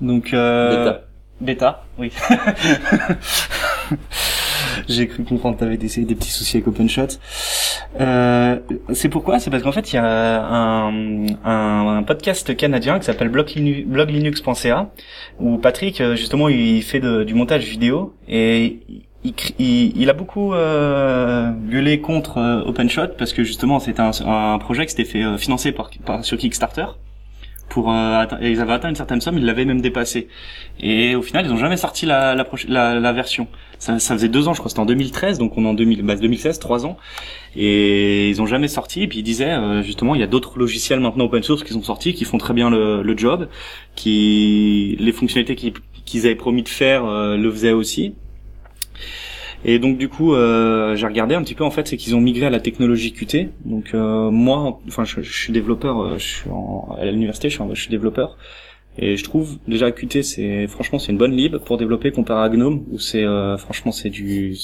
Donc euh, Bêta. Bêta, oui. J'ai cru comprendre que t'avais des, des petits soucis avec OpenShot. Euh, c'est pourquoi? C'est parce qu'en fait il y a un, podcast canadien qui s'appelle bloglinu- bloglinux.ca où Patrick euh, justement il fait du montage vidéo et il, a beaucoup euh, gueulé contre euh, OpenShot parce que justement c'était un, projet qui s'était fait euh, financer par- sur Kickstarter pour euh, ils avaient atteint une certaine somme, ils l'avaient même dépassé. Et au final, ils ont jamais sorti la la, la, la version. Ça, ça faisait deux ans, je crois, c'était en 2013, donc on est en 2000, bah, 2016, trois ans. Et ils ont jamais sorti. Et puis ils disaient euh, justement, il y a d'autres logiciels maintenant open source qui sont sortis, qui font très bien le, le job, qui les fonctionnalités qu'ils qu'ils avaient promis de faire euh, le faisaient aussi. Et donc du coup, euh, j'ai regardé un petit peu en fait, c'est qu'ils ont migré à la technologie Qt. Donc euh, moi, enfin, je, je suis développeur, euh, je suis en, à l'université, je suis, en- je suis développeur. Et je trouve déjà Qt, c'est franchement c'est une bonne lib pour développer comparé à Gnome où c'est euh, franchement c'est du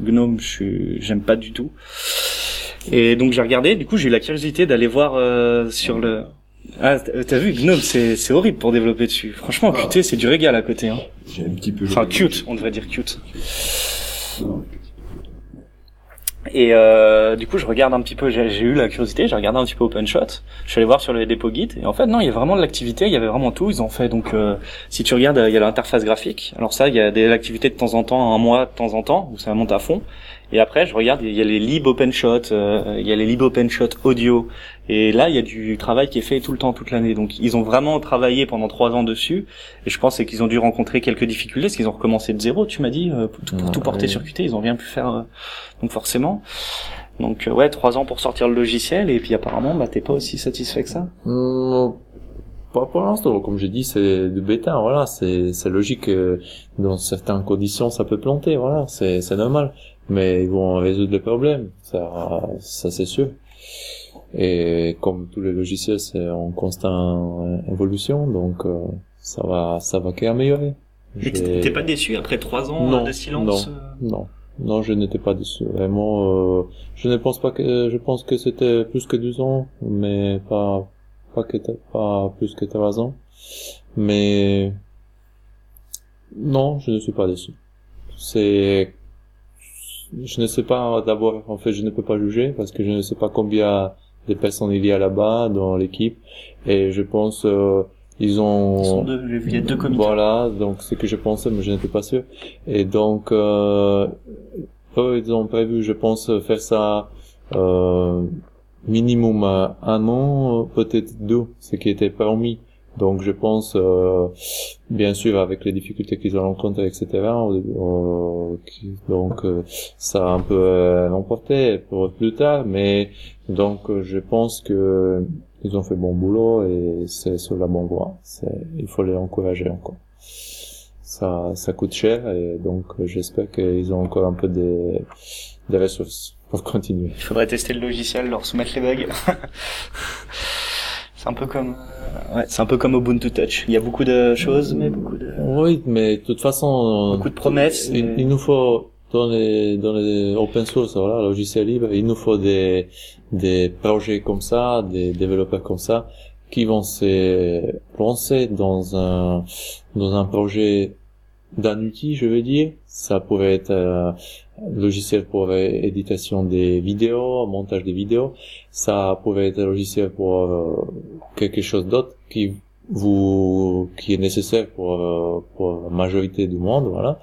Gnome, je suis- j'aime pas du tout. Et donc j'ai regardé, du coup j'ai eu la curiosité d'aller voir euh, sur le ah t'as t'as vu Gnome c'est c'est horrible pour développer dessus. Franchement Qt c'est du régal à côté. Hein. J'ai un petit peu. Enfin cute, on devrait dire cute. Et euh, du coup, je regarde un petit peu, j'ai eu la curiosité, j'ai regardé un petit peu OpenShot. Je suis allé voir sur le dépôt Git et en fait non, il y a vraiment de l'activité, il y avait vraiment tout. Ils ont fait donc, euh, si tu regardes, il y a l'interface graphique. Alors ça, il y a des activités de temps en temps, un mois de temps en temps où ça monte à fond. Et après, je regarde, il y a les lib OpenShot, euh, il y a les lib OpenShot audio. Et là, il y a du travail qui est fait tout le temps, toute l'année. Donc, ils ont vraiment travaillé pendant trois ans dessus. Et je pense qu'ils ont dû rencontrer quelques difficultés, parce qu'ils ont recommencé de zéro. Tu m'as dit, euh, pour tout, pour tout porter sur Qt, ils ont rien pu faire. euh, donc forcément. Donc euh, ouais, trois ans pour sortir le logiciel. Et puis apparemment, bah t'es pas aussi satisfait que ça. Hmm, Pas pour l'instant, comme j'ai dit, c'est du bêta, voilà, c'est c'est logique que dans certaines conditions ça peut planter, voilà, c'est c'est normal, mais ils vont résoudre le problème, ça ça c'est sûr. Et comme tous les logiciels, c'est en constante évolution, donc euh, ça va ça va qu'améliorer. Mais t'es pas déçu après trois ans Non, de silence non. euh Non, non, je n'étais pas dessus. Vraiment, euh, je ne pense pas que, je pense que c'était plus que 12 ans, mais pas, pas que, pas plus que 3 ans. Mais, non, je ne suis pas déçu. C'est, je ne sais pas, d'abord, en fait, je ne peux pas juger parce que je ne sais pas combien de personnes il y a là-bas dans l'équipe et je pense, euh, ils ont, Ils sont deux, j'ai vu, il y a deux comités. voilà, donc c'est que je pensais, mais je n'étais pas sûr. Et donc, euh, eux, ils ont prévu, je pense, faire ça euh, minimum un an, peut-être deux, ce qui était permis. Donc, je pense, euh, bien sûr, avec les difficultés qu'ils ont rencontrées, etc. euh, donc, euh, ça a un peu euh, emporté pour plus tard, mais donc, euh, je pense que ils ont fait bon boulot et c'est sur la bonne voie. Il faut les encourager encore. Ça, ça coûte cher et donc euh, j'espère qu'ils ont encore un peu des, des ressources pour continuer. Il faudrait tester le logiciel, leur soumettre les bugs. c'est un peu comme, euh, ouais, c'est un peu comme Ubuntu Touch. Il y a beaucoup de choses, mais beaucoup de, Oui, mais de toute façon, beaucoup de promesses. il, mais- il nous faut dans les dans les open source, voilà, logiciels libres, il nous faut des des projets comme ça, des développeurs comme ça, qui vont se lancer dans un dans un projet d'un outil, je veux dire. Ça pourrait être euh, logiciel pour éditation des vidéos, montage des vidéos. Ça pourrait être logiciel pour euh, quelque chose d'autre qui vous qui est nécessaire pour euh, pour la majorité du monde, voilà.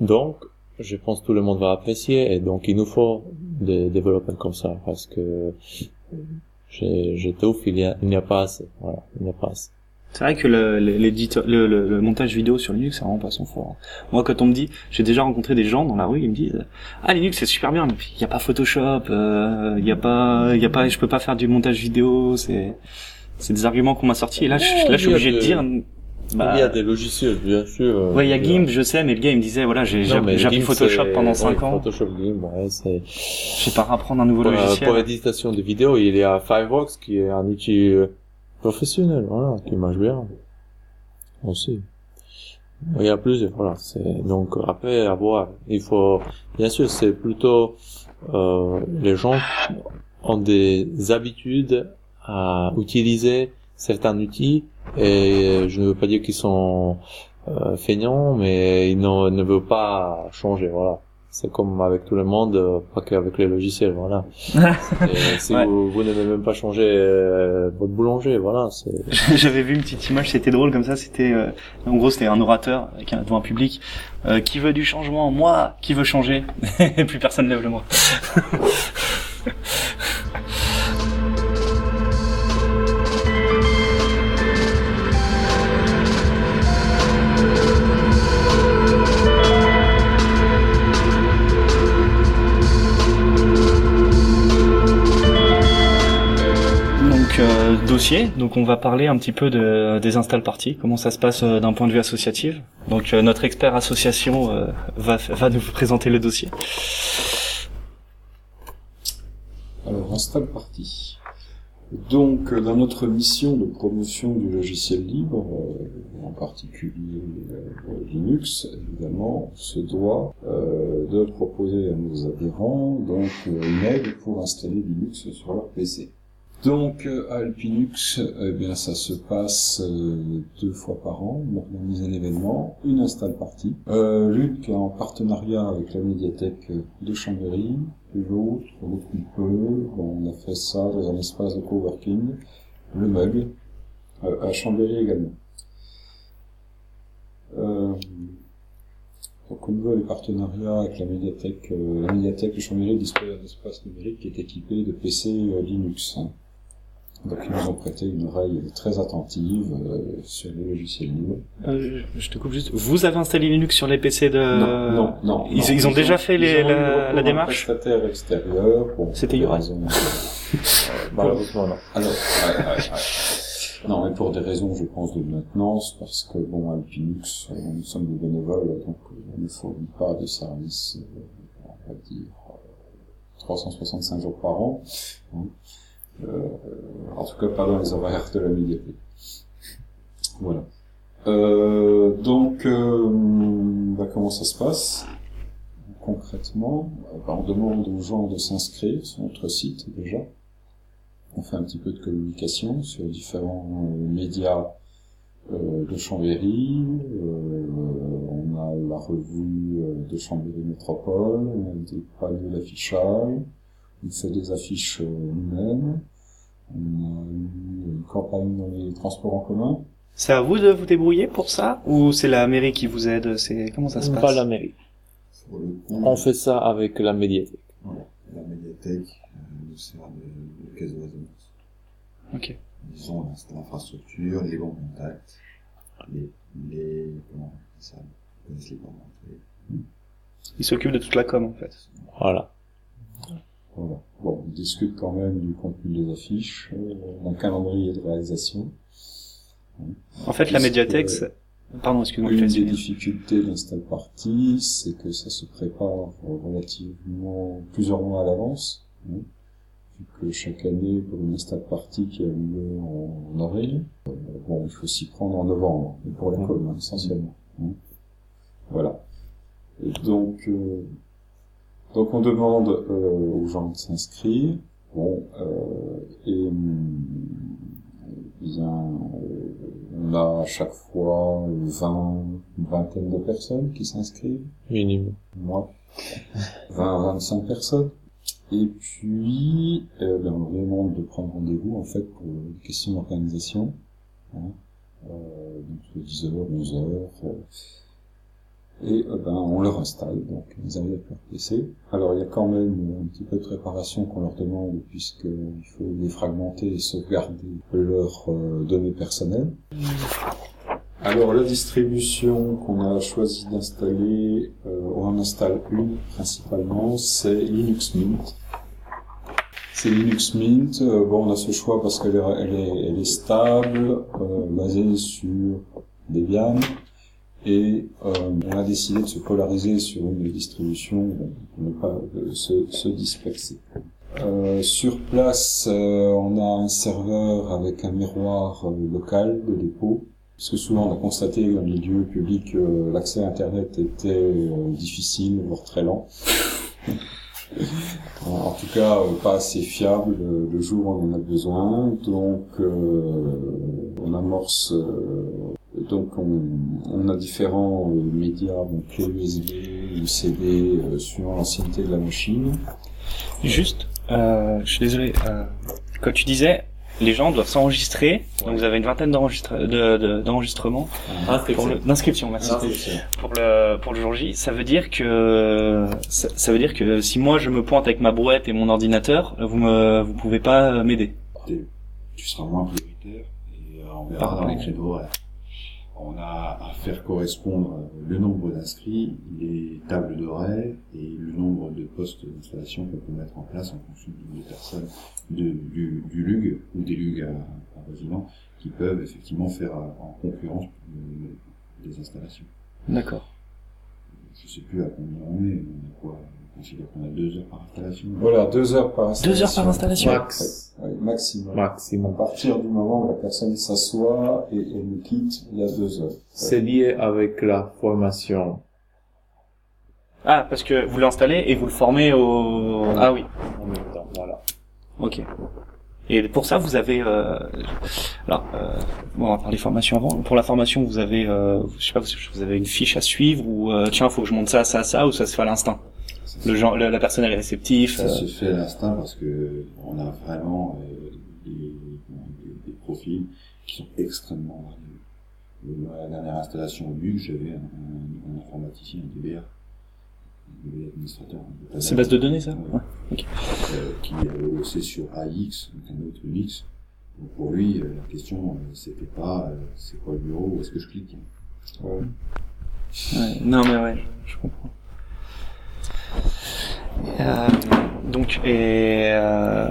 Donc, je pense que tout le monde va apprécier et donc il nous faut des développeurs comme ça parce que j'étouffe, il y a il n'y a pas assez, voilà, il n'y a pas assez. C'est vrai que le, le, le, montage vidéo sur Linux, c'est vraiment pas son fort. Moi, quand on me dit, j'ai déjà rencontré des gens dans la rue, ils me disent, ah Linux c'est super bien, mais il y a pas Photoshop, euh, il y a pas, il y a pas, je peux pas faire du montage vidéo, c'est, c'est des arguments qu'on m'a sortis. Et là, je, là, je suis obligé de, dire. Bah, il y a des logiciels, bien sûr. Euh, ouais, il y a GIMP, je sais, mais le gars il me disait voilà, j'ai appris Photoshop pendant 5 ans. Photoshop GIMP, ouais, c'est. Je pas apprendre un nouveau logiciel. Pour l'éditation de vidéos, il y a Firefox qui est un outil euh, professionnel, voilà, qui marche bien aussi. Il y a plusieurs, voilà. C'est donc après à voir. Il faut, bien sûr, c'est plutôt euh, les gens ont des habitudes à utiliser certains outils et je ne veux pas dire qu'ils sont euh, feignants, mais ils ne, veulent pas changer, voilà c'est comme avec tout le monde, euh, pas qu'avec les logiciels, voilà. si vous, vous n'avez même pas changé euh, votre boulanger, voilà. J'avais vu une petite image, c'était drôle comme ça. C'était, euh, en gros, c'était un orateur avec un, devant un public qui veut du changement. Moi, qui veut changer Et plus personne lève le moi. Dossier. Donc on va parler un petit peu de, des install parties, comment ça se passe euh, d'un point de vue associatif. Donc euh, notre expert association euh, va, va nous présenter le dossier. Alors install party. Donc dans notre mission de promotion du logiciel libre, en particulier Linux, évidemment, on se doit de proposer à nos adhérents donc une aide pour installer Linux sur leur PC. Donc euh, à Alpinux, eh bien ça se passe euh, deux fois par an. On organise un événement, une install party. Euh, est en partenariat avec la médiathèque de Chambéry, l'autre depuis peu. on a fait ça dans un espace de coworking, le Mug, à Chambéry également. donc au niveau des partenariats avec la médiathèque, la médiathèque de Chambéry dispose d'un espace numérique qui est équipé de PC Linux. Hein. Donc ils nous ont prêté une oreille très attentive euh, sur les logiciels libres. Euh, je te coupe juste. Vous avez installé Linux sur les PC de... Non, non, non. Ils, ils, ont, déjà fait les, la, la démarche prestataire extérieur. Bon, C'était Yorai euh, Malheureusement, non. Alors, ouais, ouais, ouais. Non, mais pour des raisons, je pense, de maintenance, parce que, bon, Alpinux, nous sommes des bénévoles, donc on ne fournit pas de service, on va dire, 365 jours par an. Hein. Euh, en tout cas, pas dans les horaires de la médiathèque. Voilà. Euh, donc, euh, bah, comment ça se passe concrètement? Bah, On demande aux gens de s'inscrire sur notre site déjà. On fait un petit peu de communication sur différents médias de Chambéry. on a la revue de Chambéry Métropole, on a des panneaux d'affichage, on fait des affiches nous-mêmes. On a eu une campagne dans les transports en commun. C'est à vous de vous débrouiller pour ça ou c'est la mairie qui vous aide? C'est comment ça se passe? Pas la mairie. on fait ça avec la médiathèque. La médiathèque nous euh, sert de, de caisse de résonance. Ok. Ils ont l'infrastructure, les bons contacts, les, les comment ça, les bons Ils s'occupent de toute la com en fait. Voilà. Voilà. Bon, on discute quand même du contenu des affiches, euh, d'un calendrier de réalisation. En fait, la médiathèque, Pardon, excuse-moi. Une des difficultés d'install party, c'est que ça se prépare relativement plusieurs mois à l'avance. Hein, vu que chaque année, pour une install party qui a lieu en, avril, euh, bon, il faut s'y prendre en novembre, pour la com, hein, essentiellement. Hein. Voilà. Et donc, euh, donc on demande euh, aux gens de s'inscrire. Bon, euh, et Eh bien, euh, on a à chaque fois 20, une vingtaine de personnes qui s'inscrivent. Minimum. Moi, 20 à 25 personnes. Et puis, euh, ben, on demande de prendre rendez-vous en fait pour une question d'organisation. Hein. Euh, donc de 10h, 11h. Et euh, ben, on leur installe, donc ils arrivent avec leur PC. Alors il y a quand même un petit peu de préparation qu'on leur demande puisqu'il faut défragmenter et sauvegarder leurs euh, données personnelles. Alors la distribution qu'on a choisi d'installer, euh, on en installe une principalement, c'est Linux Mint. C'est Linux Mint. bon, on a ce choix parce qu'elle est, stable, basée sur Debian, et euh, on a décidé de se polariser sur une distribution pour ne pas euh, se, se. Euh, sur place, euh, on a un serveur avec un miroir euh, local de dépôt. Parce que souvent on a constaté dans les lieux publics, euh, l'accès à Internet était difficile, voire très lent. en, tout cas, pas assez fiable le jour où on en a besoin. Donc, on amorce. Donc, on, on a différents euh, médias, donc clés USB, USB, euh, suivant l'ancienneté de la machine. Juste, euh, je suis désolé. Euh, quand tu disais, les gens doivent s'enregistrer. Donc vous avez une vingtaine d'enregistre- de- de- d'enregistrements pour le- d'inscriptions. Merci. Pour le pour le jour J, ça veut dire que ça, ça veut dire que si moi je me pointe avec ma brouette et mon ordinateur, vous me vous pouvez pas m'aider. tu seras moins prioritaire et euh, on verra dans les au- créneaux. On a à faire correspondre le nombre d'inscrits, les tables d'horaires et le nombre de postes d'installation qu'on peut mettre en place en fonction du nombre de personnes de, du, du LUG ou des LUG à, à résidents qui peuvent effectivement faire en concurrence euh, des installations. D'accord. Je sais plus à combien on est, on quoi considère qu'on a deux heures par installation. Voilà, deux heures par installation. Deux heures par installation. Max. Ouais, maximum. À Maximum. partir du moment où la personne s'assoit et, et nous quitte, il y a deux heures. C'est lié avec la formation. Ah, parce que vous l'installez et vous le formez au. Ah oui. En même temps, voilà. Ok. Et pour ça, vous avez. Euh... Alors, euh... bon, on va parler formation avant. Pour la formation, vous avez, euh... je sais pas, vous avez une fiche à suivre ou euh, tiens, faut que je monte ça, ça, ça, ou ça se fait à l'instinct. Le genre, la, la personne elle est réceptive. Ça euh, se fait à l'instinct parce que on a vraiment euh, des, des, des profils qui sont extrêmement variés. La dernière installation au BUG, j'avais un, un, un informaticien, un DBA, un DBA administrateur. C'est base de données, ça Ouais. Ok. Euh, qui avait bossé sur AX, donc un autre Unix. Donc pour lui, euh, la question, euh, c'était pas euh, c'est quoi le bureau, où est-ce que je clique Ouais, non mais ouais, je comprends. Euh, donc et euh,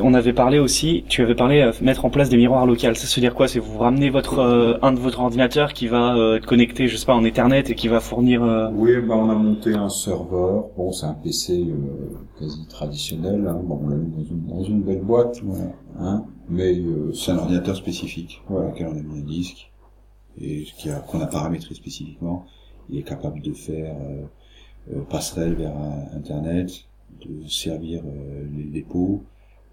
on avait parlé aussi, tu avais parlé euh, mettre en place des miroirs locaux. Ça se veut dire quoi? C'est vous ramenez votre euh, un de votre ordinateur qui va euh, être connecté, je sais pas, en Ethernet et qui va fournir. euh, Oui, ben on a monté un serveur. Bon, c'est un PC euh, quasi traditionnel. Hein. Bon, on l'a mis dans une, dans une belle boîte, hein. Mais euh, C'est un ordinateur spécifique, Ouais. dans lequel on a mis un disque, et qui a- qu'on a paramétré spécifiquement. Il est capable de faire passerelle vers euh, Internet, de servir euh, les dépôts,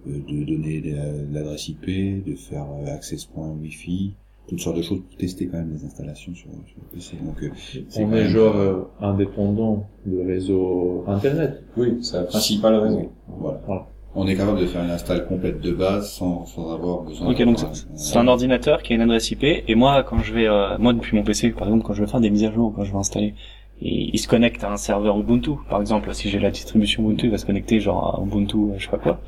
euh, de donner de l'adresse IP, de faire euh, access point Wi-Fi, toutes sortes de choses pour tester quand même les installations sur, sur le PC. Donc, euh, c'est On est même, genre euh, euh, indépendant du réseau Internet. oui, c'est la principale raison. Voilà. Voilà. On est capable de faire une install complète de base sans, sans avoir besoin Ok, donc c'est- un- c'est un ordinateur qui a une adresse IP et moi quand je vais, euh, moi depuis mon PC par exemple quand je vais faire des mises à jour, quand je vais installer, il, il se connecte à un serveur Ubuntu par exemple. Si j'ai la distribution Ubuntu, il va se connecter genre à Ubuntu, euh, je sais pas quoi.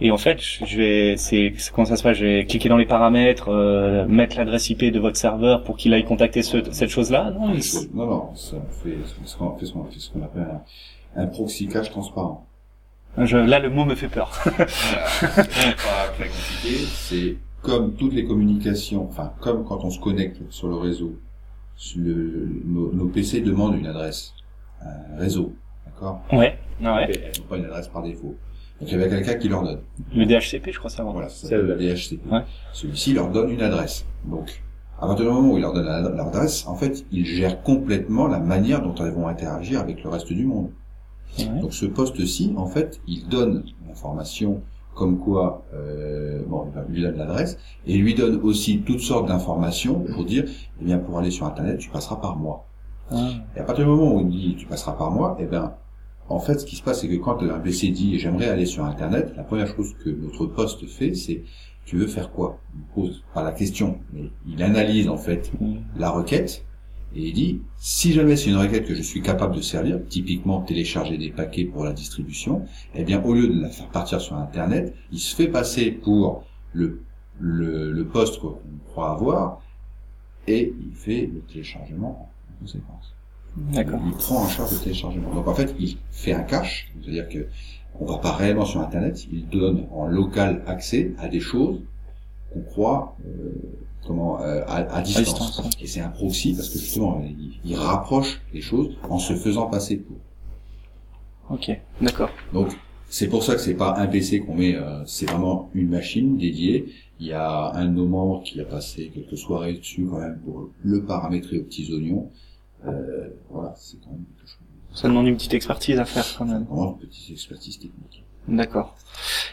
Et en fait, je vais, c'est comment ça se passe? Je vais cliquer dans les paramètres, euh, mettre l'adresse IP de votre serveur pour qu'il aille contacter ce- cette chose-là. Non, Non, non, ça fait ce qu'on fait ce qu'on appelle un, un proxy cache transparent. je- là le mot me fait peur. c'est pas très compliqué, c'est comme toutes les communications, enfin comme quand on se connecte sur le réseau, le, nos, nos PC demandent une adresse, un réseau, d'accord ouais, ouais. Ils n'ont pas une adresse par défaut. Donc il y avait quelqu'un qui leur donne. Le DHCP, je crois savoir. Voilà, C'est le- DHCP. Ouais. Celui-ci leur donne une adresse. Donc, à partir du moment où il leur donne la- leur adresse, en fait, ils gèrent complètement la manière dont elles vont interagir avec le reste du monde. Ouais. Donc ce poste-ci, en fait, il donne l'information comme quoi, euh, bon, il lui donne l'adresse, et il lui donne aussi toutes sortes d'informations pour dire, eh bien, pour aller sur Internet, tu passeras par moi. Ah. Et à partir du moment où il dit, tu passeras par moi, eh bien, en fait, ce qui se passe, c'est que quand un PC dit, j'aimerais aller sur Internet, la première chose que notre poste fait, c'est, tu veux faire quoi? Il pose pas la question, mais il analyse en fait Mm. la requête et il dit si jamais c'est une requête que je suis capable de servir, typiquement télécharger des paquets pour la distribution, eh bien au lieu de la faire partir sur Internet, il se fait passer pour le le, le poste qu'on croit avoir et il fait le téléchargement en conséquence. D'accord. Il prend en charge le téléchargement. Donc en fait, il fait un cache, c'est-à-dire que on va pas réellement sur Internet, il donne en local accès à des choses qu'on croit euh, comment euh, à, à distance. Et c'est un proxy parce que justement, il, il rapproche les choses en se faisant passer pour. Ok. D'accord. Donc c'est pour ça que c'est pas un PC qu'on met, euh, c'est vraiment une machine dédiée. Il y a un de nos membres qui a passé quelques soirées dessus quand même pour le paramétrer aux petits oignons. Euh, voilà, c'est quand même quelque chose. Ça demande une petite expertise à faire quand même. Vraiment une petite expertise technique. D'accord.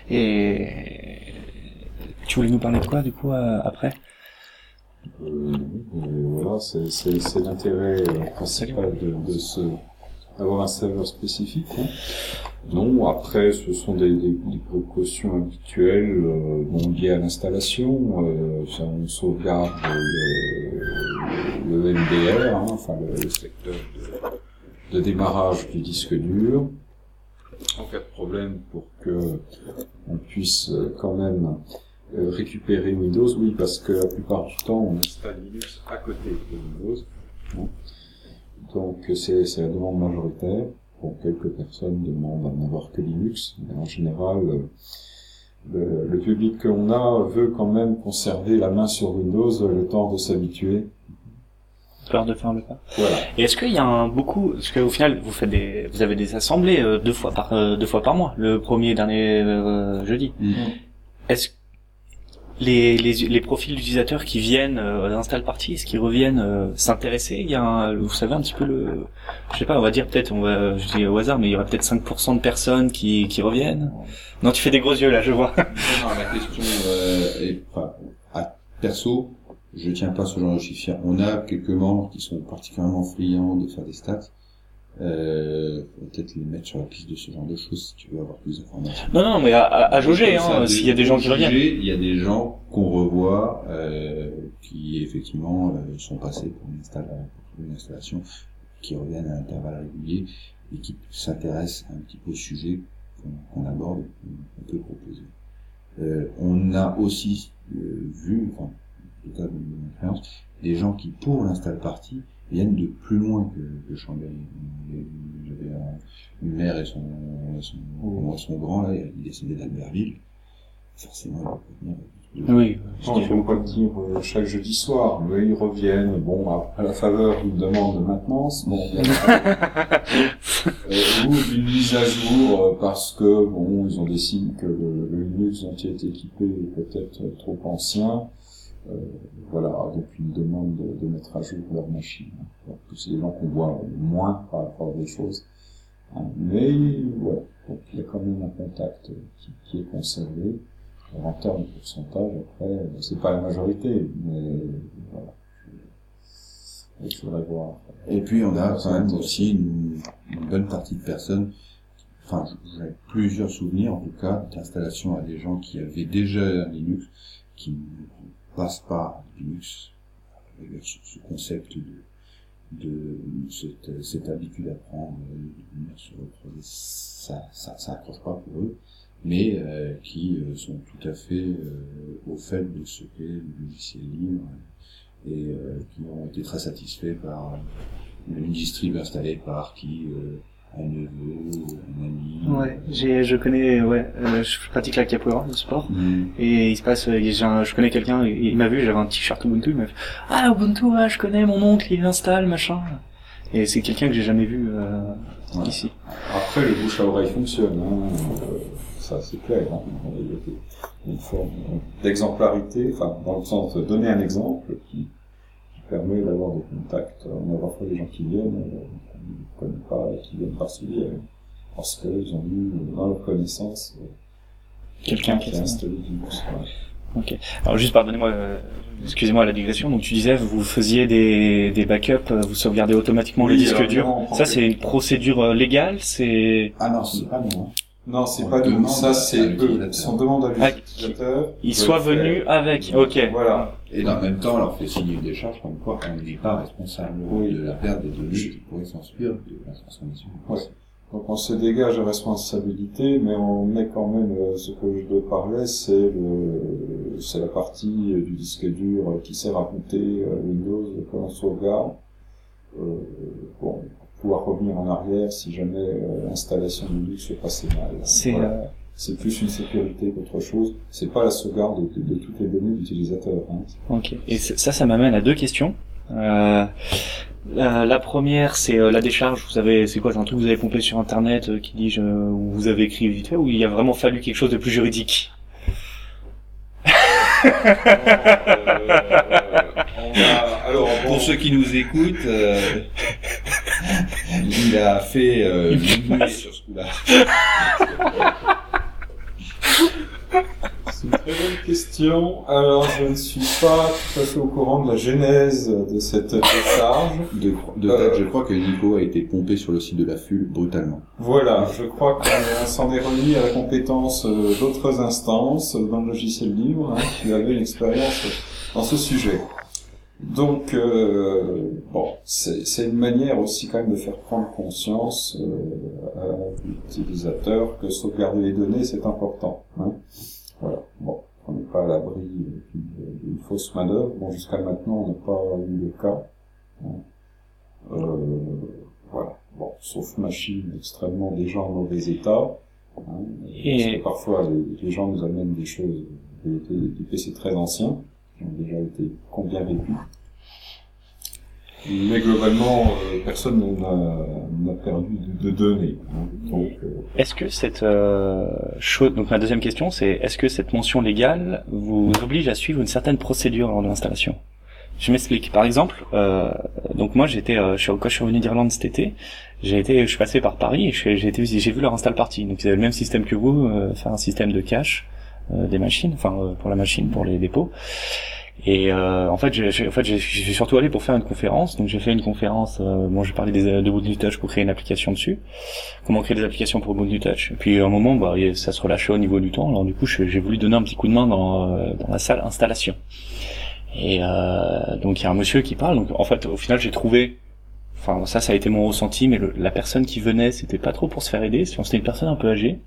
Et tu voulais nous parler de quoi du coup euh, après? Euh, voilà, c'est l'intérêt euh, principal de, de ce d'avoir un serveur spécifique. hein. Non, après, ce sont des, des, des précautions habituelles euh, bon, liées à l'installation. Euh, on sauvegarde le, le MDR, hein, enfin le, le secteur de, de démarrage du disque dur. En cas de problème, pour que on puisse euh, quand même récupérer Windows, oui, parce que la plupart du temps, on installe Linux à côté de Windows. Donc, euh, c'est la demande majoritaire. Bon, quelques personnes demandent à n'avoir que Linux, mais en général, euh, le, le public qu'on a veut quand même conserver la main sur Windows euh, le temps de s'habituer. Peur de faire le pas. Voilà. Et est-ce qu'il y a un beaucoup parce qu'au final vous faites des vous avez des assemblées euh, deux fois par euh, deux fois par mois le premier et dernier euh, jeudi. Est-ce les, les les profils d'utilisateurs qui viennent euh, d'install party est-ce reviennent euh, s'intéresser? Il y a un, vous savez un petit peu le je sais pas on va dire peut-être on va je dis au hasard mais il y aurait peut-être 5% de personnes qui qui reviennent? Non tu fais des gros yeux là je vois. Non, la question euh, est, enfin, perso, je tiens pas ce genre de chiffres. On a quelques membres qui sont particulièrement friands de faire des stats. Euh, faut peut-être les mettre sur la piste de ce genre de choses si tu veux avoir plus d'informations. non non mais à, à, à jauger hein s'il y a des gens qui reviennent. Il y a des gens qu'on revoit euh, qui effectivement euh, sont passés pour une, pour une installation, qui reviennent à intervalles réguliers et qui s'intéressent un petit peu au sujet qu'on qu'on aborde, qu'on peut proposer. Euh, on a aussi euh, vu, enfin, en tout cas de mon expérience, des gens qui, pour l'install party, viennent de plus loin que, que Chambéry. J'avais un- une mère et son, et son, son grand, là, il descendait d'Albertville. Forcément, il va venir. Oui. Non, ils vont pas dire euh, chaque jeudi soir, mais ils reviennent, bon, à, à la faveur d'une demande de maintenance, bon. Euh, ou d'une mise à jour euh, parce que, bon, ils ont décidé que le, le Linux dont il est équipé est peut-être trop ancien. Euh, voilà, donc une demande de, mettre à jour leur machine. Donc, c'est des gens qu'on voit moins par rapport à des choses. Hein. Mais, ouais, il y a quand même un contact qui, est conservé. Alors, en termes de pourcentage, après, c'est pas la majorité, mais voilà. Il faudrait voir. Et puis, on a quand même aussi une, une bonne partie de personnes, enfin, j'ai plusieurs souvenirs, en tout cas, d'installations à des gens qui avaient déjà un Linux, qui ne passent pas à Linux, avec ce, ce concept de, cette, habitude à prendre euh, ça, ça, ça accroche pas pour eux, mais euh, qui euh, sont tout à fait au fait de ce qu'est le logiciel libre et qui ont été très satisfaits par une distrib installée par qui un neveu, un ami. Ouais, j'ai, je connais, ouais, euh, je pratique la capoeira, le sport, Mm. et il se passe, euh, un- je connais quelqu'un, il, il m'a vu, j'avais un t-shirt Ubuntu, il m'a fait, ah Ubuntu, ouais, je connais, mon oncle, il l'installe, machin. Et c'est quelqu'un que j'ai jamais vu euh, Ouais. ici. Après, le bouche à oreille fonctionne, hein, euh, ça c'est clair. Hein. Il y a une forme d'exemplarité, enfin, dans le sens de donner un exemple qui, qui permet d'avoir des contacts. On a parfois des gens qui viennent, euh, ne connaît pas, qui viennent par ce biais, parce qu'ils ont eu dans leur connaissance euh, Quelqu'un qui a installé Linux. ouais. Ok. Alors juste pardonnez-moi, euh, excusez-moi la digression. Donc tu disais vous faisiez des, des backups, euh, vous sauvegardez automatiquement le Oui, disque alors, dur. Ça c'est une procédure légale, c'est Ah non, c'est pas nous. hein. Non, c'est pas nous. demande Ça, c'est eux. Si on demande à Ah, l'utilisateur. il de soit le faire. venu avec. Ok. Voilà. Et en même temps, on leur fait signer une décharge comme quoi on n'est pas responsable Oui. de la perte des données qui pourraient s'ensuivre de la transformation. Ouais. Donc on se dégage de responsabilité, mais on met quand même euh, ce que je parlais, c'est le, c'est la partie euh, du disque dur euh, qui sert à euh, Windows que l'on sauvegarde. Euh, bon, pour pouvoir revenir en arrière si jamais l'installation de Linux se passait mal. C'est Voilà. euh, C'est plus une sécurité qu'autre chose. C'est pas la sauvegarde de, de- de toutes les données d'utilisateur. Hein. ok. Et ça, ça m'amène à deux questions. Euh, la, la première, c'est euh, la décharge. Vous savez, c'est quoi C'est un truc que vous avez pompé sur Internet euh, qui dit je, ou vous avez écrit vite fait, ou il a vraiment fallu quelque chose de plus juridique? Alors, Pour ceux qui nous écoutent, euh, il a fait euh, une sur ce coup-là. C'est une très bonne question. Alors, je ne suis pas tout à fait au courant de la genèse de cette décharge. De, de Euh, tête, je crois que Nico a été pompé sur le site de la FUL brutalement. Voilà, je crois qu'on s'en est remis à la compétence euh, d'autres instances euh, dans le logiciel libre hein, qui avaient une expérience dans ce sujet. Donc, euh, bon, c'est une manière aussi quand même de faire prendre conscience euh, à l'utilisateur que sauvegarder les données, c'est important. Hein. Voilà, bon, on n'est pas à l'abri d'une d'une fausse manœuvre. Bon, jusqu'à maintenant, on n'a pas eu le cas. hein. Euh, voilà, bon, sauf machine extrêmement déjà en mauvais état. Hein, Et- parce que parfois, les, les gens nous amènent des choses, des, des- des PC très anciens, qui ont déjà été combien vécus. Mais globalement, euh, personne n'a perdu de, de données. hein. Donc, euh, Est-ce que cette euh, chose, donc ma deuxième question, c'est est-ce que cette mention légale vous oblige à suivre une certaine procédure lors de l'installation? Je m'explique. Par exemple, euh, donc moi j'étais, euh, je suis, quand je suis revenu d'Irlande cet été, j'ai été, je suis passé par Paris et j'ai été, j'ai vu leur install party. Donc ils avaient le même système que vous, euh, faire un système de cache euh, des machines, enfin euh, pour la machine, pour les dépôts. Et euh, en fait, j'ai, en fait, j'ai- surtout allé pour faire une conférence. Donc j'ai fait une conférence. Euh, bon, j'ai parlé des, de Ubuntu Touch pour créer une application dessus comment créer des applications pour Ubuntu Touch. Et puis à un moment, bah, ça se relâchait au niveau du temps. Alors du coup, j'ai voulu donner un petit coup de main dans, euh, dans la salle installation. Et euh, donc il y a un monsieur qui parle. Donc en fait, au final, j'ai trouvé. Enfin, ça, ça a été mon ressenti, mais le- la personne qui venait, c'était pas trop pour se faire aider. C'était une personne un peu âgée,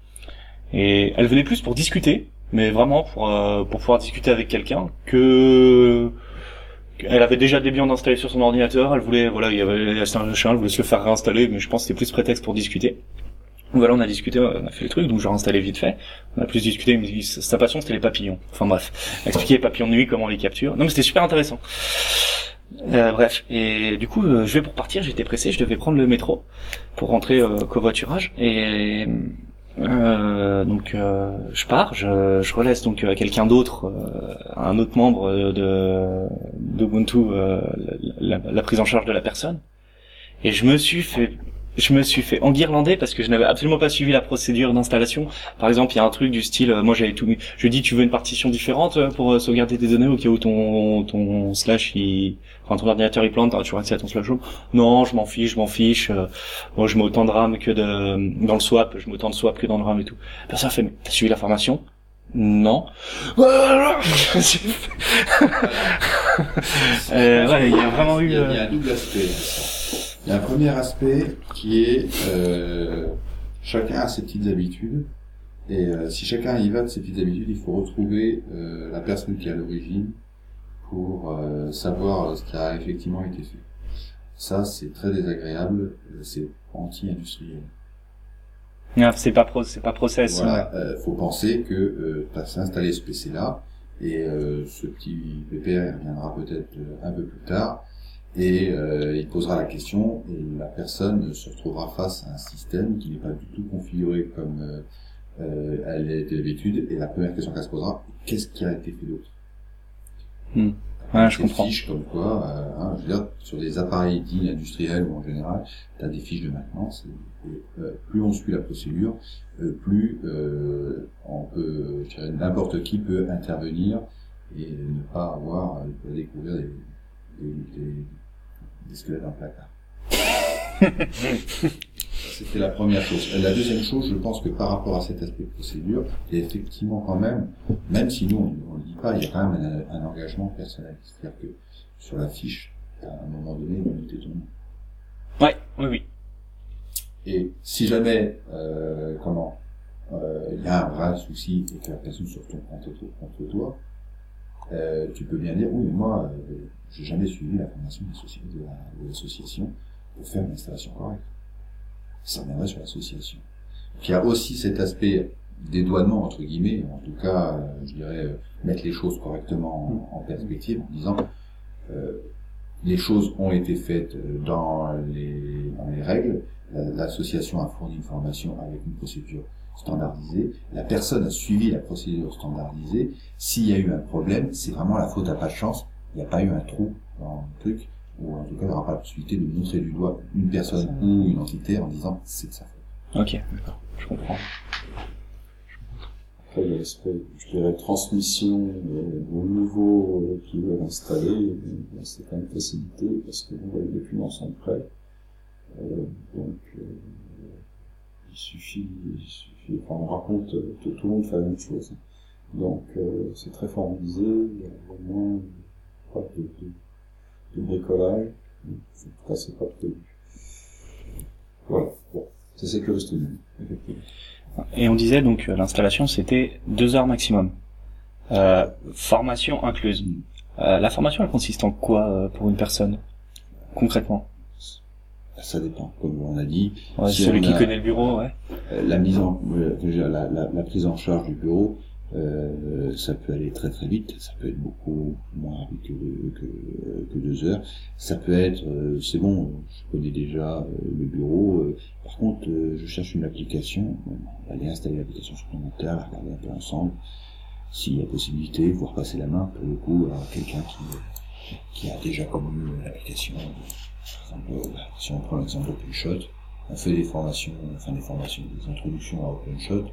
et elle venait plus pour discuter, mais vraiment pour euh, pour pouvoir discuter avec quelqu'un que elle avait déjà Debian installé sur son ordinateur, elle voulait, voilà, il y avait un chien, elle voulait se le faire réinstaller, mais je pense que c'était plus prétexte pour discuter. Donc voilà, on a discuté, on a fait le truc, donc j'ai réinstallé vite fait. On a plus discuté, mais sa passion c'était les papillons. Enfin bref, expliquer les papillons de nuit, comment on les capture. Non mais c'était super intéressant. Euh, bref, et du coup, euh, je vais pour partir, j'étais pressé, je devais prendre le métro pour rentrer euh, covoiturage, et euh, donc euh, je pars, je, je relaisse donc à quelqu'un d'autre, euh, à un autre membre de d'Ubuntu, euh, la- la prise en charge de la personne, et je me suis fait je me suis fait enguirlander parce que je n'avais absolument pas suivi la procédure d'installation. Par exemple, il y a un truc du style, euh, moi j'avais tout mis. Je dis, tu veux une partition différente euh, pour euh, sauvegarder tes données au cas où ton ton slash, il, enfin ton ordinateur il plante, tu accès à ton slash home. Non, je m'en fiche, je m'en fiche. moi, je mets autant de RAM que de dans le swap, je mets autant de swap que dans le RAM et tout. Personne fait, t'as suivi la formation? Non. euh, ouais, il y a vraiment eu. Il y a, un double aspect. Il y a un premier aspect qui est euh, chacun a ses petites habitudes. Et euh, si chacun y va de ses petites habitudes, il faut retrouver euh, la personne qui est à l'origine pour euh, savoir ce qui a effectivement été fait. Ça, c'est très désagréable, euh, c'est anti-industriel. Ah, c'est pas pro, c'est pas process. Voilà, euh, faut penser que euh, tu as installé ce PC-là, et euh, ce petit VPR viendra peut-être euh, un peu plus tard, et euh, il posera la question, et la personne se retrouvera face à un système qui n'est pas du tout configuré comme euh, euh, elle était d'habitude, et la première question qu'elle se posera, qu'est-ce qui a été fait d'autre? Hmm. Ouais, je des comprends. fiches comme quoi, euh, hein, je veux dire, sur des appareils dits industriels ou en général, tu as des fiches de maintenance. Et, euh, plus on suit la procédure, euh, plus euh, on peut, je dirais, n'importe qui peut intervenir et ne pas avoir à découvrir des, des, des, des squelettes en placard. C'était la première chose. La deuxième chose, je pense que par rapport à cet aspect de procédure, il y a effectivement quand même, même si nous on ne le dit pas, il y a quand même un, un engagement personnel. C'est-à-dire que sur la fiche, à un moment donné, on noter ton nom. Ouais, oui, oui. Et si jamais, euh, comment, euh, il y a un vrai souci et que la personne se retourne contre, contre toi, euh, tu peux bien dire, oui, mais moi, euh, j'ai jamais suivi la formation de l'associ- de la- de l'association pour faire une installation correcte. Ça reviendrait sur l'association. Il y a aussi cet aspect dédouanement, entre guillemets, en tout cas, euh, je dirais, euh, mettre les choses correctement en, en perspective, en disant, les choses ont été faites dans les, dans les règles, La- l'association a fourni une formation avec une procédure standardisée, la personne a suivi la procédure standardisée, s'il y a eu un problème, c'est vraiment la faute à pas de chance, il n'y a pas eu un trou dans le truc, ou en tout cas il n'y aura pas la possibilité de montrer du doigt une personne ou une entité en disant c'est de sa faute. Ok, d'accord, je comprends. Après, il y a l'aspect, je dirais, transmission euh, aux nouveaux euh, qui veulent installer. c'est quand même facilité parce que bon, les documents sont prêts. Euh, donc, euh, il suffit, il suffit, enfin, on raconte, euh, tout, tout le monde fait la même chose. Donc, euh, c'est très formalisé, il y a moins pas de, de, de bricolage. En tout cas, c'est pas prévu. Voilà. Bon. C'est sécurité, effectivement. Et on disait donc l'installation c'était deux heures maximum. Euh, formation incluse. Euh, la formation elle consiste en quoi euh, pour une personne concrètement? Ça dépend, comme on a dit, Ouais, Si Celui qui connaît le bureau, ouais. Euh, la mise en euh, la, la, la prise en charge du bureau euh, ça peut aller très très vite. Ça peut être beaucoup moins rapide que, que, que deux heures. Ça peut être euh, c'est bon je connais déjà euh, le bureau. Par contre je cherche une application. On va aller installer l'application supplémentaire la regarder un peu ensemble. S'il y a possibilité voir passer la main pour le coup à quelqu'un qui qui a déjà connu l'application si on prend l'exemple d'OpenShot on fait des formations, enfin des formations, des introductions à OpenShot.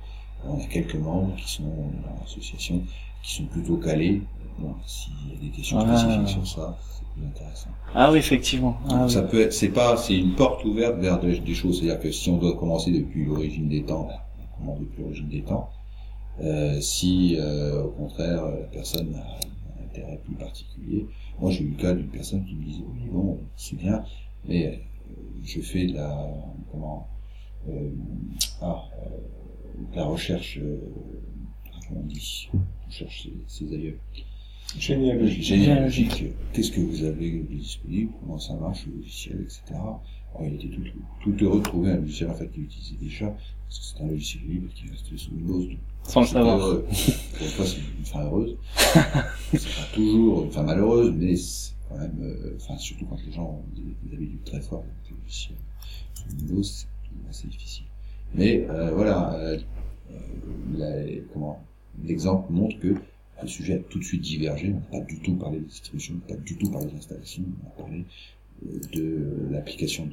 On a quelques membres qui sont dans l'association, qui sont plutôt calés. Bon, s'il y a des questions Ah. spécifiques sur ça, c'est plus intéressant. Ah oui effectivement. Ah, Donc, oui. ça peut être, c'est pas, c'est une porte ouverte vers des, des choses. C'est-à-dire que si on doit commencer depuis l'origine des temps, ben, on commence depuis l'origine des temps. Euh, si, euh, au contraire, la personne a un intérêt plus particulier. Moi, j'ai eu le cas d'une personne qui me disait, oui, bon, c'est bien, mais euh, je fais de la, comment, euh, ah, euh, de la recherche, euh, comment on dit, on cherche ses, ses aïeux. Généalogique. Généalogique. Qu'est-ce que vous avez de disponible Comment ça marche, le logiciel, etc. Alors, il était tout, tout heureux de trouver un logiciel en fait qu'il utilisait déjà, parce que c'est un logiciel libre qui restait sous Windows. donc Sans le savoir. heureux. Pour fois, c'est une fin heureuse. c'est pas toujours une fin malheureuse, mais c'est quand même, euh, enfin, surtout quand les gens ont des, des habitudes très fortes avec le logiciel sous Windows, c'est assez difficile. Mais euh, voilà, euh, la- comment l'exemple montre que le sujet a tout de suite divergé. On n'a pas du tout parlé de distribution, on n'a pas du tout parlé d'installation, on a parlé euh, de l'application de,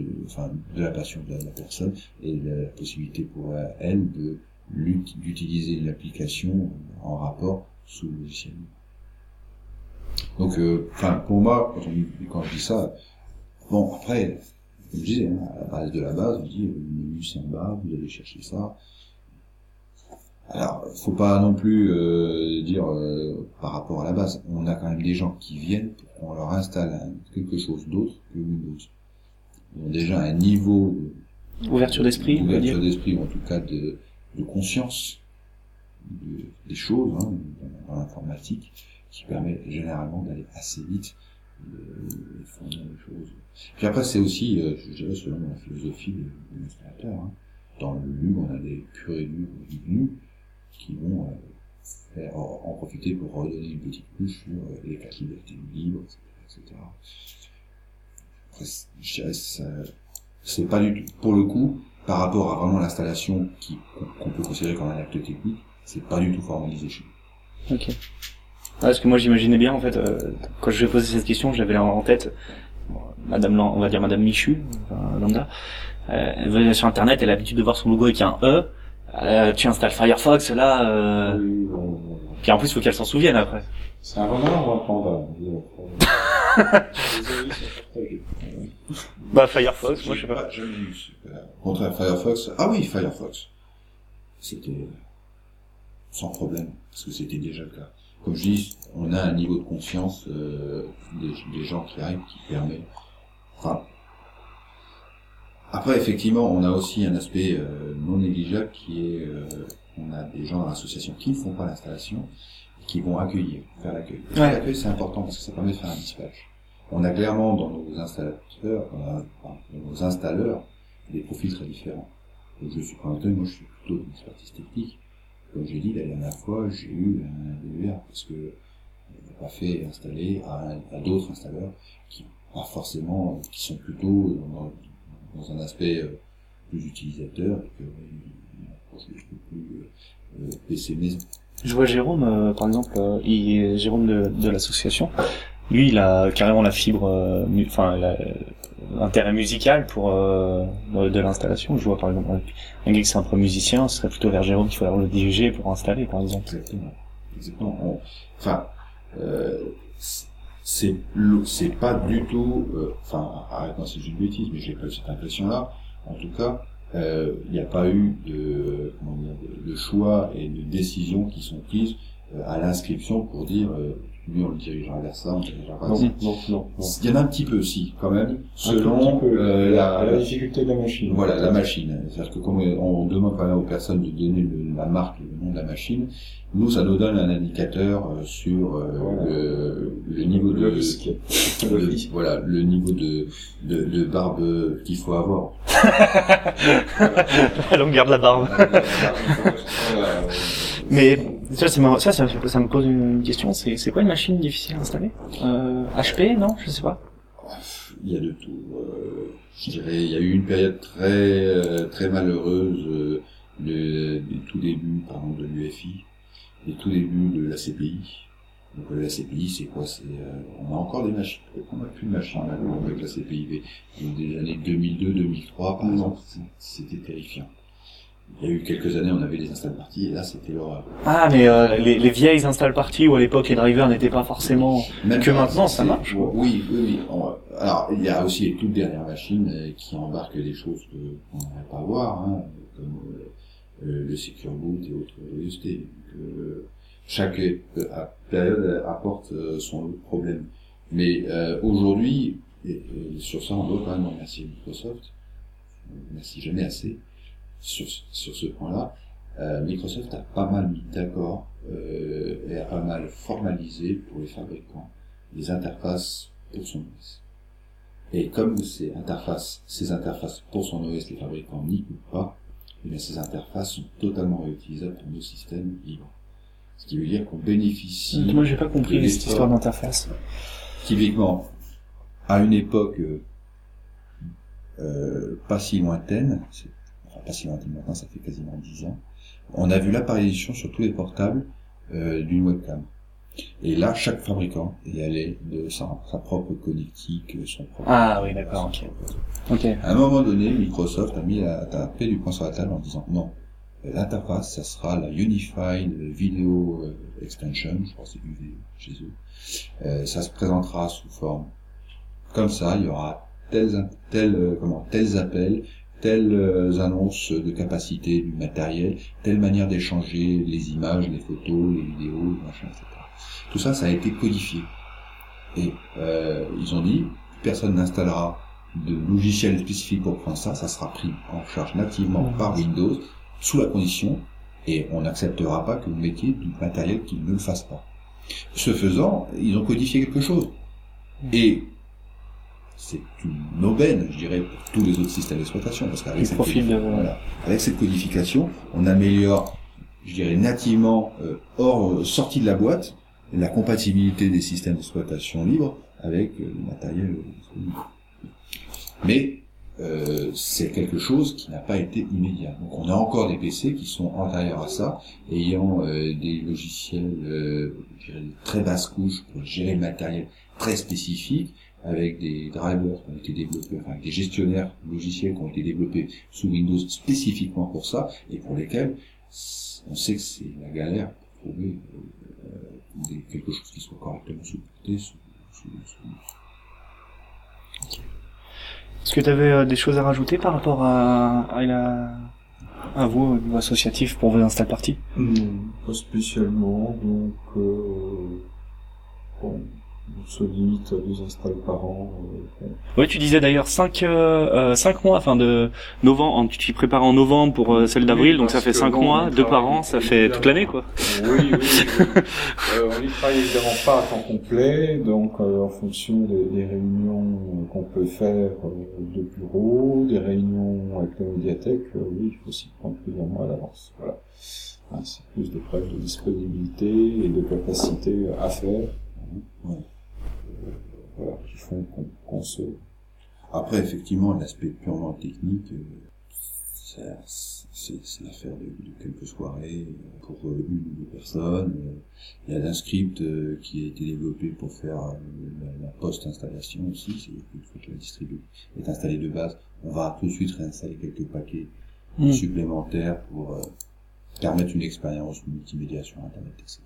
de, enfin, de la passion de la, de la personne et de la possibilité pour euh, elle de d'utiliser une application en rapport sous le logiciel. Donc, euh, enfin, pour moi, quand, on, quand je dis ça, bon, après, comme je disais, hein, à la base de la base, on dit, euh, le menu c'est en bas, vous allez chercher ça. Alors, faut pas non plus euh, dire euh, par rapport à la base. On a quand même des gens qui viennent qu'on leur installe quelque chose d'autre que Windows. Ils ont déjà un niveau de, Ouverture d'esprit, on dire. d'esprit, ou en tout cas de, de conscience de- des choses hein, dans, l'informatique, qui permet généralement d'aller assez vite euh, et fournir des choses. Puis après, c'est aussi, euh, je dirais, selon la philosophie de, de l'installateur. Hein. Dans le LU, on a des purs et durs qui vont euh, en, profiter pour redonner une petite couche sur euh, les quatre libertés du libre, etc. etc. Après, je dirais, ça, c'est pas du tout, pour le coup, par rapport à vraiment l'installation qui, qu'on peut considérer comme un acte technique, c'est pas du tout formalisé chez nous. Ok. parce que moi j'imaginais bien en fait euh, quand je vais poser cette question, j'avais en tête bon, Madame, on va dire Madame Michu, enfin, lambda. Euh, elle va sur internet, elle a l'habitude de voir son logo avec un E. Euh, tu installes Firefox là, euh... Oui, bon, puis en plus il faut qu'elle s'en souvienne après. C'est un renard ou un panda Désolé, c'est partagé. Bah Firefox, moi je sais pas. Jamais eu ce- Au contraire, Firefox. Ah oui, Firefox. C'était sans problème, parce que c'était déjà le cas. Comme je dis, on a un niveau de confiance euh, des, des gens qui arrivent qui permet. Enfin, après, effectivement, on a aussi un aspect euh, non négligeable qui est, euh, on a des gens dans l'association qui ne font pas l'installation, qui vont accueillir, faire l'accueil. Ouais. L'accueil, c'est important parce que ça permet de faire un dispatch. On a clairement dans nos installateurs, on enfin, dans nos installeurs, des profils très différents. Je suis pas un moi je suis plutôt une expertise technique. Comme j'ai dit la dernière fois, j'ai eu un DER parce que on n'a pas fait installer à, d'autres installeurs qui pas forcément, qui sont plutôt dans, un aspect euh, plus utilisateur et que euh, plus euh, euh, PC maison. Je vois Jérôme, euh, par exemple, euh, il Jérôme de, de l'association. Lui, il a carrément la fibre, euh, enfin l'intérêt musical pour euh, de de l'installation. Je vois par exemple un gars qui un pro musicien, ce serait plutôt vers Jérôme qu'il faudrait le diriger pour installer, par exemple. Exactement. Exactement. Enfin, euh, c'est pas du tout. euh, Enfin, arrête-moi si j'ai une bêtise, mais j'ai pas cette impression-là. En tout cas, euh, il n'y a pas eu de, comment dire, de, choix et de décisions qui sont prises euh, à l'inscription pour dire euh, lui on le dirigera vers ça, on le dirigera vers Non, ça. non, non, non. Il y en a un petit peu aussi, quand même, selon peu, euh, la, la difficulté de la machine. voilà, la machine. C'est-à-dire que comme on demande quand même aux personnes de donner le- la marque, le nom de la machine, nous, ça nous donne un indicateur euh, sur euh, Voilà. le, le niveau de, Le risque. Le de- voilà, le niveau de, de, de barbe qu'il faut avoir. On garde la barbe. Mais ça, c'est ça, ça, ça me pose une question. C'est c'est quoi une machine difficile à installer? Euh, HP, non? Je sais pas. Il y a de tout. Euh, je dirais, il y a eu une période très euh, très malheureuse euh, de- des tout débuts, par de l'UFI, des tout débuts de la CPI. Donc euh, la CPI, c'est quoi? C'est euh, on a encore des machines. On n'a plus de machines avec la CPI. Mais dans des années 2002-2003, par exemple, c'était terrifiant. Il y a eu quelques années, on avait des install parties, et là, c'était l'horreur. Ah, mais euh, les, les vieilles install parties où à l'époque les drivers n'étaient pas forcément. Même Que maintenant, ça marche, quoi. Oui, oui, oui. On- alors, il y a aussi les toutes dernières machines euh, qui embarquent des choses qu'on n'aimerait pas voir, hein, comme euh, le Secure Boot et autres OST. Euh, chaque période apporte son lot de problèmes. Mais aujourd'hui, et, et sur ça, on doit quand même remercier Microsoft. Merci jamais assez sur, sur ce point-là. Euh, Microsoft a pas mal mis d'accord euh, et a pas mal formalisé pour les fabricants les interfaces pour son OS. Et comme ces interfaces, ces interfaces pour son OS, les fabricants n'y coupent pas, eh bien ces interfaces sont totalement réutilisables pour nos systèmes libres. Ce qui veut dire qu'on bénéficie Moi, j'ai pas compris cette histoire d'interface. Typiquement, à une époque euh, pas si lointaine, c'est- pas si lointaine maintenant, ça fait quasiment 10 ans, on a vu l'apparition sur tous les portables euh, d'une webcam. Et là, chaque fabricant est allé de sa, sa propre connectique, son propre... Ah oui, d'accord, ok. Ok. À un moment donné, Microsoft a mis la, a tapé du poing sur la table en disant non, euh, l'interface, ça sera la Unified Video euh, Extension, je crois que c'est UV chez eux. Euh, ça se présentera sous forme comme ça, il y aura tels, tels, euh, comment, tels appels, telles euh, annonces de capacité du matériel, telle manière d'échanger les images, les photos, les vidéos, les machins, etc. Tout ça, ça a été codifié. Et euh, ils ont dit, personne n'installera de logiciel spécifique pour prendre ça, ça sera pris en charge nativement par Windows, sous la condition, et on n'acceptera pas que vous mettiez du matériel qui ne le fasse pas. Ce faisant, ils ont codifié quelque chose. Et c'est une aubaine, je dirais, pour tous les autres systèmes d'exploitation, parce qu'avec Ils cette, profitent de- voilà. avec cette codification, on améliore, je dirais, nativement, euh, hors euh, sortie de la boîte, la compatibilité des systèmes d'exploitation libres avec euh, le matériel euh, disponible. Mais euh, c'est quelque chose qui n'a pas été immédiat. Donc on a encore des PC qui sont antérieurs à ça, ayant euh, des logiciels euh, je dirais, de très basse couche pour gérer le matériel très spécifique, avec des drivers qui ont été développés, enfin des gestionnaires logiciels qui ont été développés sous Windows spécifiquement pour ça, et pour lesquels on sait que c'est la galère pour trouver euh, des, quelque chose qui soit correctement supporté sous, sous, sous, Est-ce que tu avais des choses à rajouter par rapport à, à, la, à vous, au niveau associatif, pour vos install parties Non, pas spécialement, donc euh, bon, on se limite à deux installs par an. Euh, Oui, tu disais d'ailleurs 5 euh, cinq mois, enfin de novembre, tu t'y prépares en novembre pour euh, celle d'avril, Oui, donc ça fait que 5 bon, mois, deux par an, ça fait toute l'année quoi. Oui, oui, oui. Euh, on y travaille évidemment pas à temps complet, donc euh, en fonction des, des réunions qu'on peut faire euh, de bureau, des réunions avec la médiathèque, euh, oui, il faut s'y prendre plusieurs mois à l'avance. Voilà. C'est plus des problèmes de disponibilité et de capacité à faire. hein. Ouais. Voilà, qui font qu'on se... Après, effectivement, l'aspect purement technique, euh, c'est l'affaire de, de quelques soirées euh, pour euh, une ou deux personnes. Il y a un script qui a été développé pour faire la, la post-installation aussi. Une fois que la distribu est installée de base, on va tout de suite réinstaller quelques paquets Mm. supplémentaires pour permettre une expérience multimédia sur Internet, etc.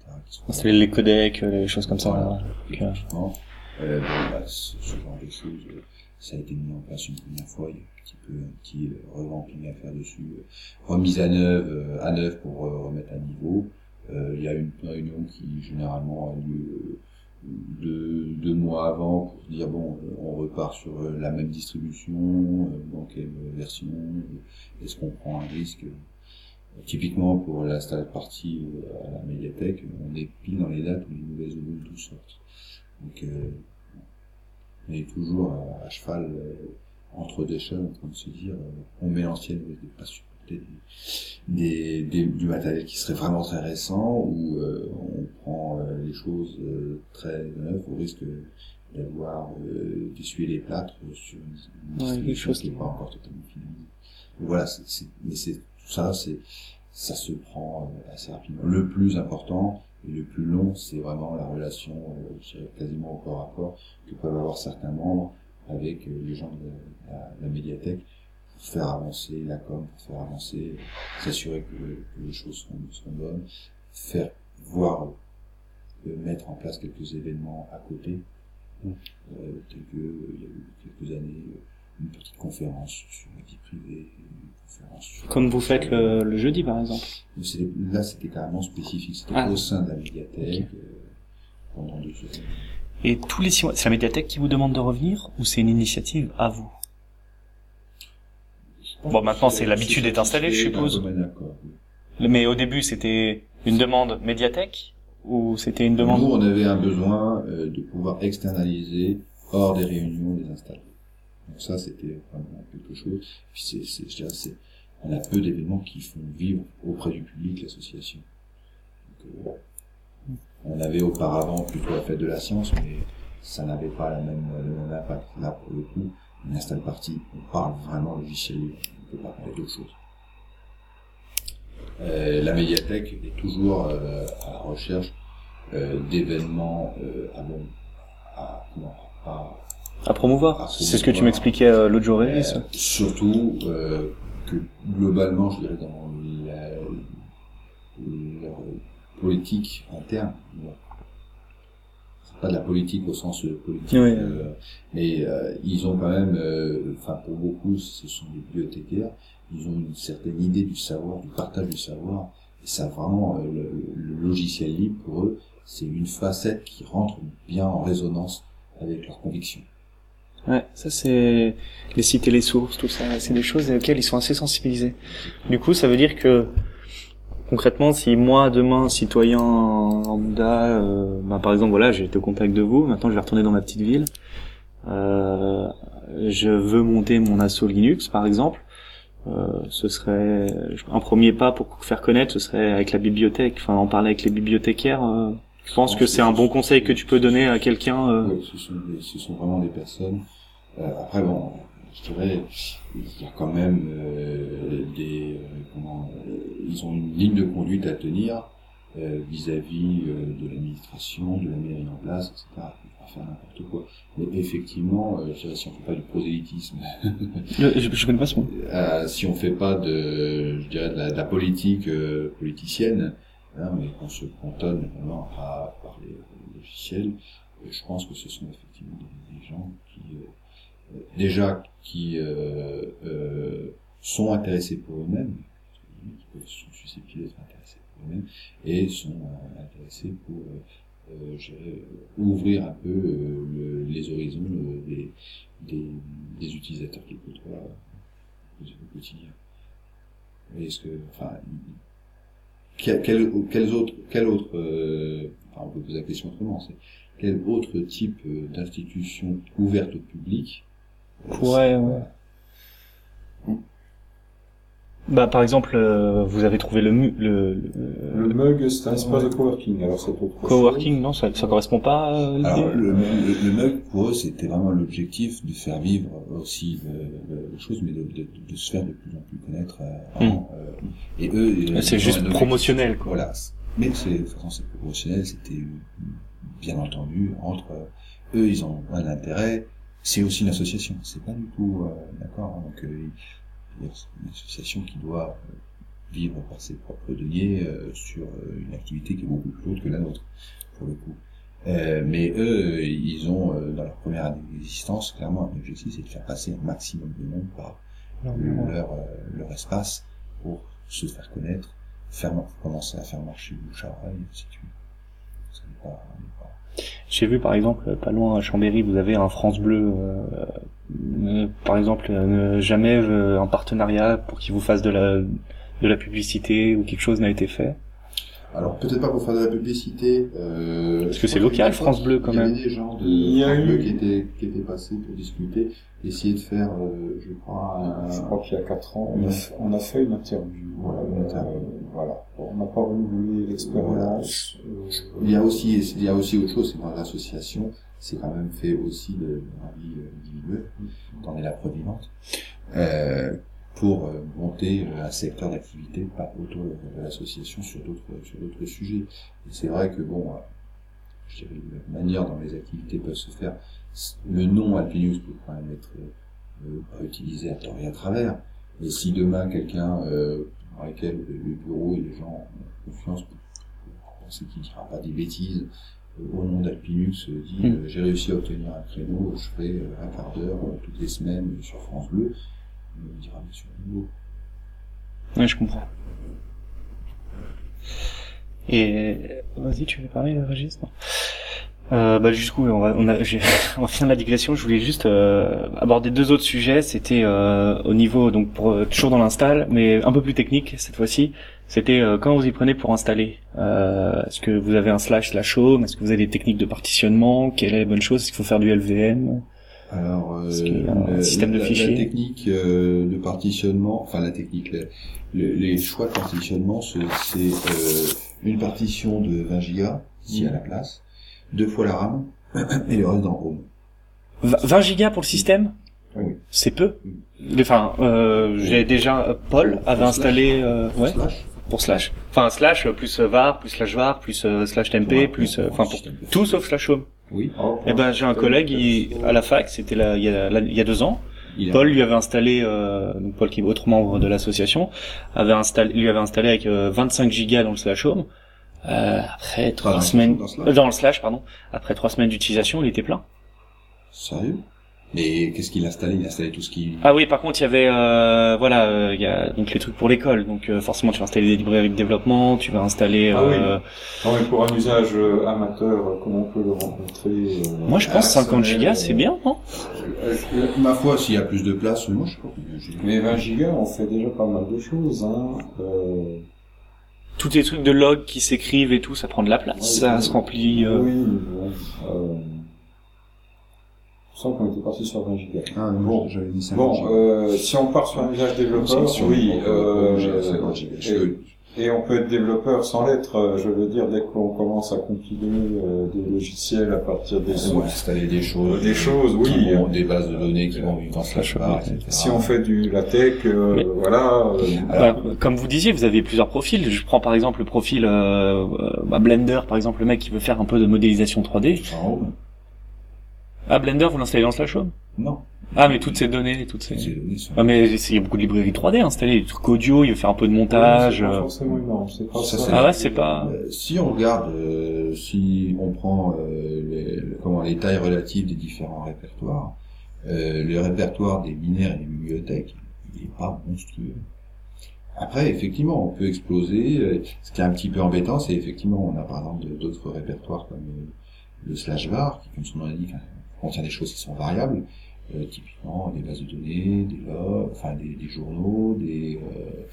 Installer les codecs, les choses comme ça. Voilà. Euh, bah, ce, ce genre de choses, euh, ça a été mis en place une première fois, il y a un petit peu un petit euh, revamping à faire dessus, euh, remise à neuf, à neuf pour remettre à niveau. Il y a une réunion qui généralement a lieu deux, mois avant pour dire bon, on repart sur la même distribution, dans quelle version, est-ce qu'on prend un risque Typiquement pour la stade partie à la médiathèque, on est pile dans les dates où les nouvelles Ubuntu sortent. Donc euh, on est toujours à, à cheval euh, entre deux chats en train de se dire euh, on met l'ancienne mais pas supporter des, des, des- du matériel qui serait vraiment très récent ou euh, on prend euh, les choses euh, très neuves au risque d'avoir d'essuyer les plâtres sur une, Ouais, quelque chose qui n'est pas encore totalement finalisée. Voilà, c'est, mais c'est tout ça, c'est ça se prend assez rapidement. Le plus important et le plus long, c'est vraiment la relation, euh, quasiment au corps à corps, que peuvent avoir certains membres avec euh, les gens de la, la médiathèque pour faire avancer la com, pour faire avancer, s'assurer que, que les choses sont, sont bonnes, faire voir, euh, mettre en place quelques événements à côté, euh, tels que il y a eu quelques années euh, une petite conférence sur la vie privée, une conférence sur Comme vous faites le, le jeudi par exemple. Là, c'était carrément spécifique. C'était Ah. au sein de la médiathèque euh, pendant deux heures. Et tous les six mois, c'est la médiathèque qui vous demande de revenir ou c'est une initiative à vous Bon, maintenant, c'est l'habitude est installée, je suppose. Mais au début, c'était une demande médiathèque ou c'était une Nous, demande on avait un besoin euh, de pouvoir externaliser hors des réunions les installer. Donc ça, c'était vraiment quelque chose. C'est, je c'est, on a peu d'événements qui font vivre auprès du public l'association. Euh, on avait auparavant plutôt la fête de la science, mais ça n'avait pas la même, le même impact. Là, pour le coup, une install partie, on parle vraiment logiciel libre. On peut pas parler d'autre chose. Euh, la médiathèque est toujours euh, à la recherche d'événements à bon, à, comment, à, à promouvoir À C'est ce que tu m'expliquais euh, l'autre jour, euh, surtout euh, que globalement, je dirais dans la, politique interne, pas de la politique au sens politique, Oui. euh, mais euh, ils ont quand même, euh, enfin pour beaucoup, ce sont des bibliothécaires, ils ont une certaine idée du savoir, du partage du savoir, et ça vraiment, le, le logiciel libre pour eux, c'est une facette qui rentre bien en résonance avec leurs convictions. Ouais, ça c'est les citer les sources, tout ça, c'est des choses auxquelles ils sont assez sensibilisés. Du coup, ça veut dire que concrètement, si moi demain, citoyen lambda, euh, bah, par exemple, voilà, j'ai été au contact de vous, maintenant je vais retourner dans ma petite ville, euh, je veux monter mon assaut Linux, par exemple. Euh, ce serait un premier pas pour faire connaître, ce serait avec la bibliothèque, enfin en parler avec les bibliothécaires. Je pense que c'est un bon conseil que tu peux donner à quelqu'un. euh, Oui, ce sont, des- ce sont vraiment des personnes. Euh, après, bon, je dirais, il y a quand même euh, des, euh, comment, euh, ils ont une ligne de conduite à tenir euh, vis-à-vis euh, de l'administration, de la mairie en place, etc. On peut pas faire n'importe quoi. Mais effectivement, euh, je dirais, si on fait pas du prosélytisme, Je, je connais pas ce mot. euh, si on fait pas de, je dirais, de la, de la politique euh, politicienne, mais qu'on se cantonne vraiment à parler logiciel, euh, je pense que ce sont effectivement des, gens qui, euh, euh, déjà, qui euh, euh, sont intéressés pour eux-mêmes, qui sont susceptibles d'être intéressés pour eux-mêmes, et sont euh, intéressés pour ouvrir un peu le- les horizons des, des, des utilisateurs qu'ils côtoient au quotidien. Mais Est-ce que, enfin, quel, quel, quels autres, quel autre, euh, enfin, on peut poser la question autrement, c'est quel autre type euh, d'institution ouverte au public euh, Ouais, ouais. Bah, par exemple, euh, vous avez trouvé le, mu- le, Le le, mug, c'est un espace de coworking, alors c'est autre chose. coworking, non, ça, ça correspond pas à l'idée Alors, le, le, le MUG, pour eux, c'était vraiment l'objectif de faire vivre aussi le, le, le chose, mais de, de, de se faire de plus en plus connaître. euh, en, euh, et eux, euh, C'est ils ont juste un objectif. promotionnel, quoi. Voilà. Mais c'est, de toute façon, c'est promotionnel, c'était euh, bien entendu, entre euh, eux, ils ont un intérêt, c'est aussi une association, c'est pas du tout, euh, d'accord, donc, euh, une association qui doit euh, vivre par ses propres deniers euh, sur euh, une activité qui est beaucoup plus haute que la nôtre, pour le coup. Euh, mais eux, ils ont, euh, dans leur première année d'existence, clairement un objectif, c'est de faire passer un maximum de monde par leur, euh, leur espace pour se faire connaître, faire commencer à faire marcher le bouche à oreille, si tu veux. Ça n'est pas, n'est pas- J'ai vu par exemple, pas loin à Chambéry, vous avez un France Bleu, euh, par exemple, euh, jamais euh, un partenariat pour qu'il vous fasse de la de la publicité ou quelque chose n'a été fait. Alors peut-être pas pour faire de la publicité. Euh, Parce que c'est local, France Bleu, quand Il y même. avait des gens de Il y a France Bleu eu- qui étaient qui étaient passés pour discuter, essayer de faire, euh, je crois, un- Je crois qu'il y a quatre ans, on a, fait- on a fait une interview. Voilà, une interview. Euh, voilà. On n'a pas renouvelé l'expérience. Euh, Il y a aussi, il y a aussi autre chose, c'est dans l'association, c'est quand même fait aussi de, de la vie euh, individuelle, t'en es la preuve vivante, euh, pour euh, monter un secteur d'activité par autour de l'association sur d'autres sur d'autres sujets. Et c'est vrai que bon, je dirais la manière dont les activités peuvent se faire, le nom Alpinius peut quand même être euh, utilisé à tort et à travers. Mais si demain quelqu'un euh, dans lequel le bureau et les gens ont confiance pour penser qu'il ne dira pas des bêtises au nom d'Alpinux euh, dit Mm. euh, j'ai réussi à obtenir un créneau, je ferai euh, un quart d'heure toutes les semaines sur France Bleu, il dira monsieur Hugo. Ouais, je comprends. Et vas-y, tu veux parler, Régis euh, bah coup on va on a on la digression je voulais juste euh, aborder deux autres sujets c'était euh, au niveau donc pour toujours dans l'install mais un peu plus technique cette fois-ci c'était euh, quand vous y prenez pour installer euh, est-ce que vous avez un slash slash home est-ce que vous avez des techniques de partitionnement? Quelle est la bonne chose? Est-ce qu'il faut faire du LVM Alors, euh, un système de la, fichiers? la technique euh, de partitionnement, enfin la technique, le- le- les choix de partitionnement, c'est euh, une partition de 20 gigas, y a la place, deux fois la RAM, et le reste dans Home. V- 20 gigas pour le système? Oui. c'est peu? Enfin euh, j'ai déjà euh, Paul avait installé euh, ouais. Slash. Pour slash. Enfin slash euh, plus euh, var plus slash var plus euh, slash temp plus enfin pour tout sauf slash home. Oui. eh ben j'ai un collègue il, à la fac c'était là il y a là, il y a deux ans. Il a- Paul lui avait installé euh, donc Paul qui est autre membre de l'association avait installé lui avait installé avec euh, 25 gigas dans le slash home. Euh, après trois semaines dans euh, dans le slash pardon. Après trois semaines d'utilisation il était plein. Sérieux? Mais qu'est-ce qu'il a installé? Il a installé tout ce qui... Ah oui, par contre, il y avait euh, voilà, euh, il y a donc les trucs pour l'école. Donc euh, forcément, tu vas installer des librairies de développement, tu vas installer. Ah oui. euh, Non, mais pour un usage euh, amateur, comment on peut le rencontrer euh, Moi, je pense ah, 50 ça, gigas, c'est bien, non? ma foi, s'il y a plus de place, moi je j'ai. Mais 20 gigas, on fait déjà pas mal de choses. Hein. Euh, Tous les trucs de log qui s'écrivent et tout, ça prend de la place. Ouais, ça se remplit. euh, Oui, bon, euh, je sens qu'on était parti sur 20 gigas. Ah, Bon. bon, j'avais mis 5 Bon, euh, si on part sur un usage développeur, oui, euh, j'ai 50 gigas. Je- Et on peut être développeur sans l'être, euh, je veux dire, dès qu'on commence à compiler euh, des logiciels à partir des va installer des choses. Des choses, oui. vont- des bases de données qui vont vivre dans slash bar, etc. Si on fait du LaTeX, euh, Mais- voilà. euh, Bah, comme vous disiez, vous avez plusieurs profils. Je prends par exemple le profil bah, Blender, par exemple, le mec qui veut faire un peu de modélisation 3D. En haut, Ah, Blender, vous l'installez dans Slash Home non. Ah, mais toutes ces données, toutes ces... Ces données sont- Ah, mais il y a beaucoup de librairies 3D installées, des trucs audio, il veut faire un peu de montage. c'est pas euh. forcément énorme, c'est pas Ça, ça. c'est- Ah ouais, c'est pas... Euh, si on regarde, euh, si on prend euh, les, le- comment, les tailles relatives des différents répertoires, euh, le répertoire des binaires et des bibliothèques, il n'est pas monstrueux. Après, effectivement, on peut exploser. Ce qui est un petit peu embêtant, c'est effectivement, on a par exemple d'autres répertoires comme le slash var, qui, comme son nom l'indique, contient des choses qui sont variables. euh, typiquement des bases de données, des logs, enfin des, des journaux, des euh,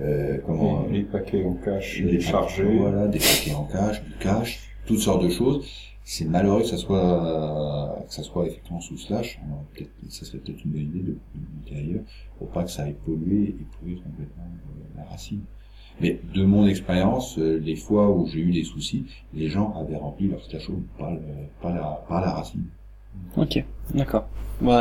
euh, comment Les, les paquets en cache des chargés. voilà, des paquets en cache, du cache, toutes sortes de choses. C'est malheureux que ça soit que ça soit effectivement sous slash. Alors, ça serait peut-être une bonne idée de monter ailleurs pour pas que ça aille polluer et pourrir complètement euh, la racine. Mais de mon expérience, euh, les fois où j'ai eu des soucis, les gens avaient rempli leur home par, le- par la par la racine. Ok, d'accord. Ouais,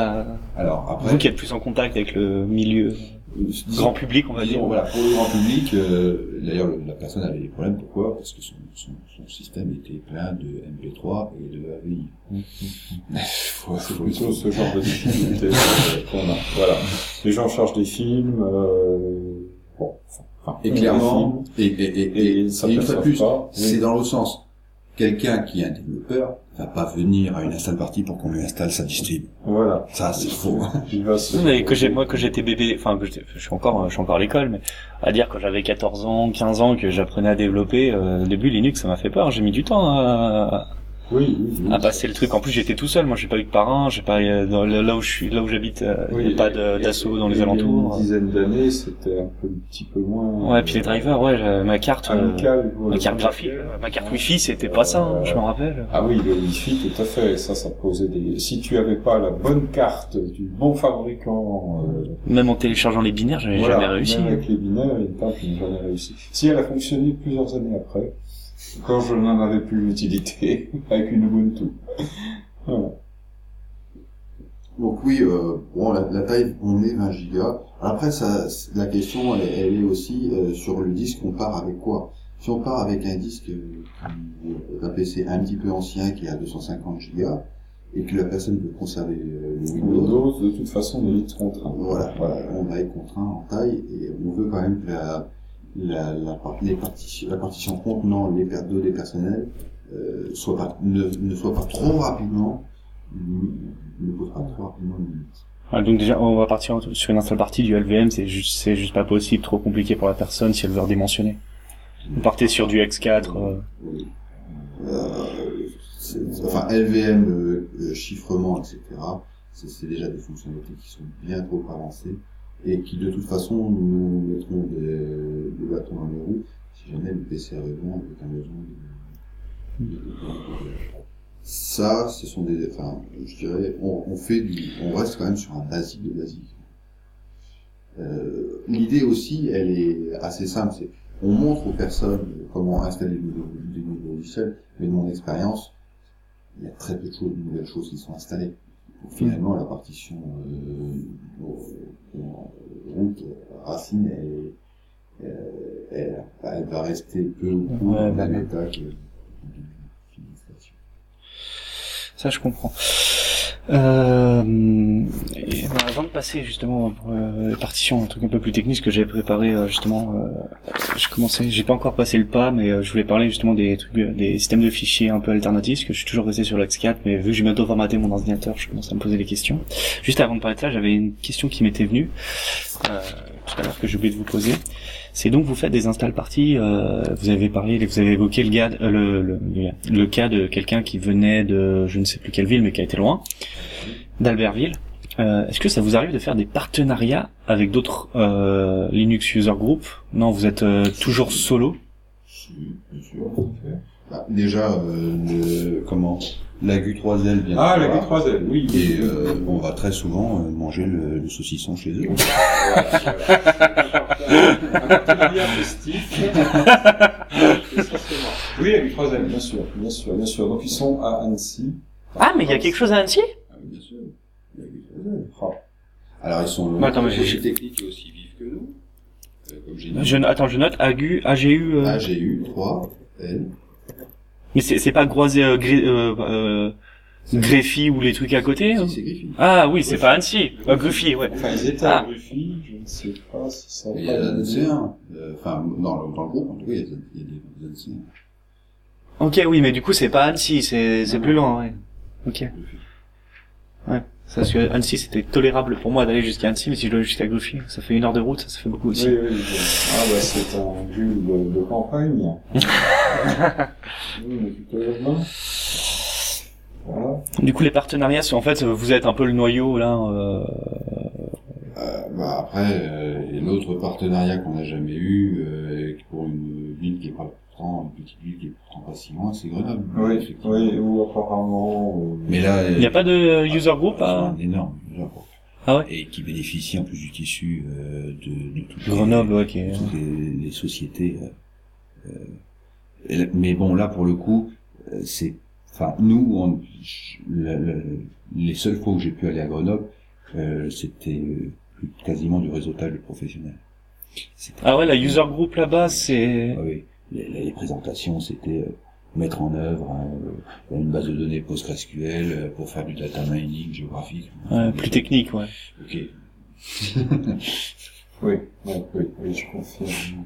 Alors après, vous qui êtes plus en contact avec le milieu euh, grand public, on va Disons, dire. voilà, pour le grand public, euh, d'ailleurs, le- la personne avait des problèmes. Pourquoi? Parce que son, son, son système était plein de MP3 et de AVI. Faut- C'est faut- plutôt ce genre de difficulté qu'on a. Voilà. Les gens chargent des films, euh, bon, enfin, Et clairement, et, et, et, et, Et et ça une fois de plus, c'est dans l'autre sens. Quelqu'un qui est un développeur va pas venir à une install party pour qu'on lui installe sa distrib. Voilà. Ça, c'est faux. Se... Mais que j'ai moi que j'étais bébé enfin que j'étais- je suis encore je suis encore à l'école mais à dire quand j'avais 14 ans 15 ans que j'apprenais à développer euh, au début Linux ça m'a fait peur j'ai mis du temps à, Oui, oui, oui. à passer le truc en plus j'étais tout seul moi j'ai pas eu de parrain j'ai pas euh, dans, là où je suis là où j'habite euh, il y a pas d'assaut dans les il y a alentours Une dizaine d'années, c'était un peu, un petit peu moins. ouais puis les drivers ouais ma carte euh, ma carte graphique euh, ma carte wifi c'était pas ça hein, je me rappelle Ah oui, le Wi-Fi, tout à fait. Ça, ça posait des. Si tu avais pas la bonne carte du bon fabricant, euh, même en téléchargeant les binaires j'avais voilà, jamais réussi même avec les binaires, une carte qui n'a jamais réussi. Si elle a fonctionné plusieurs années après, quand je n'en avais plus l'utilité, avec une Ubuntu. Voilà. Donc oui, euh, bon, la, la taille, on est 20 gigas. Après, ça, la question, elle, elle est aussi euh, sur le disque, on part avec quoi? Si on part avec un disque euh, d'un PC un petit peu ancien qui est à 250 gigas et que la personne veut conserver le Windows, Windows, de toute façon, on est vite contraint. voilà, voilà, on va être contraint en taille et on veut quand même que la, la, la, les partitions, la partition contenant les per- données personnelles euh, soit pas, ne, ne soit pas trop rapidement, ne pose pas trop rapidement une limite. Ah, donc déjà, on va partir sur une install partie du LVM, c'est juste, c'est juste pas possible, trop compliqué pour la personne si elle veut redimensionner. Vous partez sur du X4, euh, Oui. Euh, c'est- enfin, LVM, euh, euh, chiffrement, etc. C'est c'est déjà des fonctionnalités qui sont bien trop avancées et qui, de toute façon, nous mettront des, des bâtons dans les roues si jamais le PC revient avec un besoin de, de- de- Ça, ce sont des, enfin, je dirais, on, on fait du, on reste quand même sur un basique de basique. Euh, L'idée aussi, elle est assez simple, c'est on montre aux personnes comment installer des nouveaux logiciels, mais de mon expérience, il y a très peu de choses, de nouvelles choses qui sont installées. Donc, finalement, la partition euh, route racine, elle, euh, elle, elle va rester peu ou prou Ouais, dans le bah, même état que ça je comprends. Euh, bah, avant de passer justement euh, les partitions, un truc un peu plus technique que j'avais préparé euh, justement, euh, je commençais, j'ai pas encore passé le pas, mais euh, je voulais parler justement des trucs, des systèmes de fichiers un peu alternatifs, que je suis toujours resté sur l'X4, mais vu que j'ai bientôt formaté mon ordinateur, je commence à me poser des questions. Juste avant de parler de ça, j'avais une question qui m'était venue tout à l'heure que j'ai oublié de vous poser. C'est donc vous faites des install parties. Euh, vous avez parlé, vous avez évoqué le, gars, euh, le, le, le, cas de quelqu'un qui venait de je ne sais plus quelle ville, mais qui a été loin, d'Albertville. Euh, Est-ce que ça vous arrive de faire des partenariats avec d'autres euh, Linux user group Non, vous êtes euh, toujours solo? Bien sûr. Bah, déjà, comment? La GU3L, bien Ah, sûr. la G3L, oui. oui, Et oui. euh, on va très souvent euh, manger le, le saucisson chez eux. Un partenariat festif. oui, la G3L, bien sûr, bien sûr, bien sûr. Donc ils sont à Annecy. Ah, mais il y a quelque chose à Annecy? Ah bien sûr. La GU3L. Alors ils sont Attends, mais j'ai- j'ai techniques aussi vifs que nous. Euh, comme j'ai dit. je, Attends, je note AGU, AGU. Euh... AGU 3 L. Mais c'est c'est pas croisé euh, gré, euh, euh, Greffy ou les trucs à côté hein Si. Ah oui, c'est pas Annecy. Euh, Gruffy, ouais. Enfin, ils étaient Ah. à Gruffy, je ne sais pas si ça Il y a l'Annecyen. Euh, Enfin, dans, le- dans le groupe, en tout cas, il y a, des Annecyens. Ok, oui, mais du coup, c'est pas Annecy, c'est c'est plus loin, ouais. Ok. Ouais. Parce que Annecy, c'était tolérable pour moi d'aller jusqu'à Annecy, mais si je dois jusqu'à Gruffy, ça fait une heure de route, ça, ça fait beaucoup aussi. Oui, oui, oui. Ah, bah, c'est un but de, de campagne. Voilà. Du coup, les partenariats, en fait, vous êtes un peu le noyau, là, euh... Euh, bah après, euh, l'autre partenariat qu'on n'a jamais eu, euh, pour une ville qui est pas pourtant, une petite ville qui est pourtant pas si loin, c'est Grenoble. Oui, effectivement. oui, ou apparemment... euh, Mais là, il n'y a pas de user group c'est à... un énorme user group. Ah ouais? Et qui bénéficie en plus du tissu euh, de, de toutes les- Grenoble, qui est- toutes les, les sociétés. euh, euh, et mais bon, là pour le coup, euh, c'est, enfin, nous, on, le- le- les seules fois où j'ai pu aller à Grenoble, euh, c'était euh, quasiment du réseautage de professionnels. Ah ouais, la user group là-bas, c'est... Ah oui, les, les présentations, c'était euh, mettre en œuvre hein, euh, une base de données PostgreSQL euh, pour faire du data mining géographique. Ouais, plus technique, ouais. Ok. Oui, oui, oui, oui, je confirme.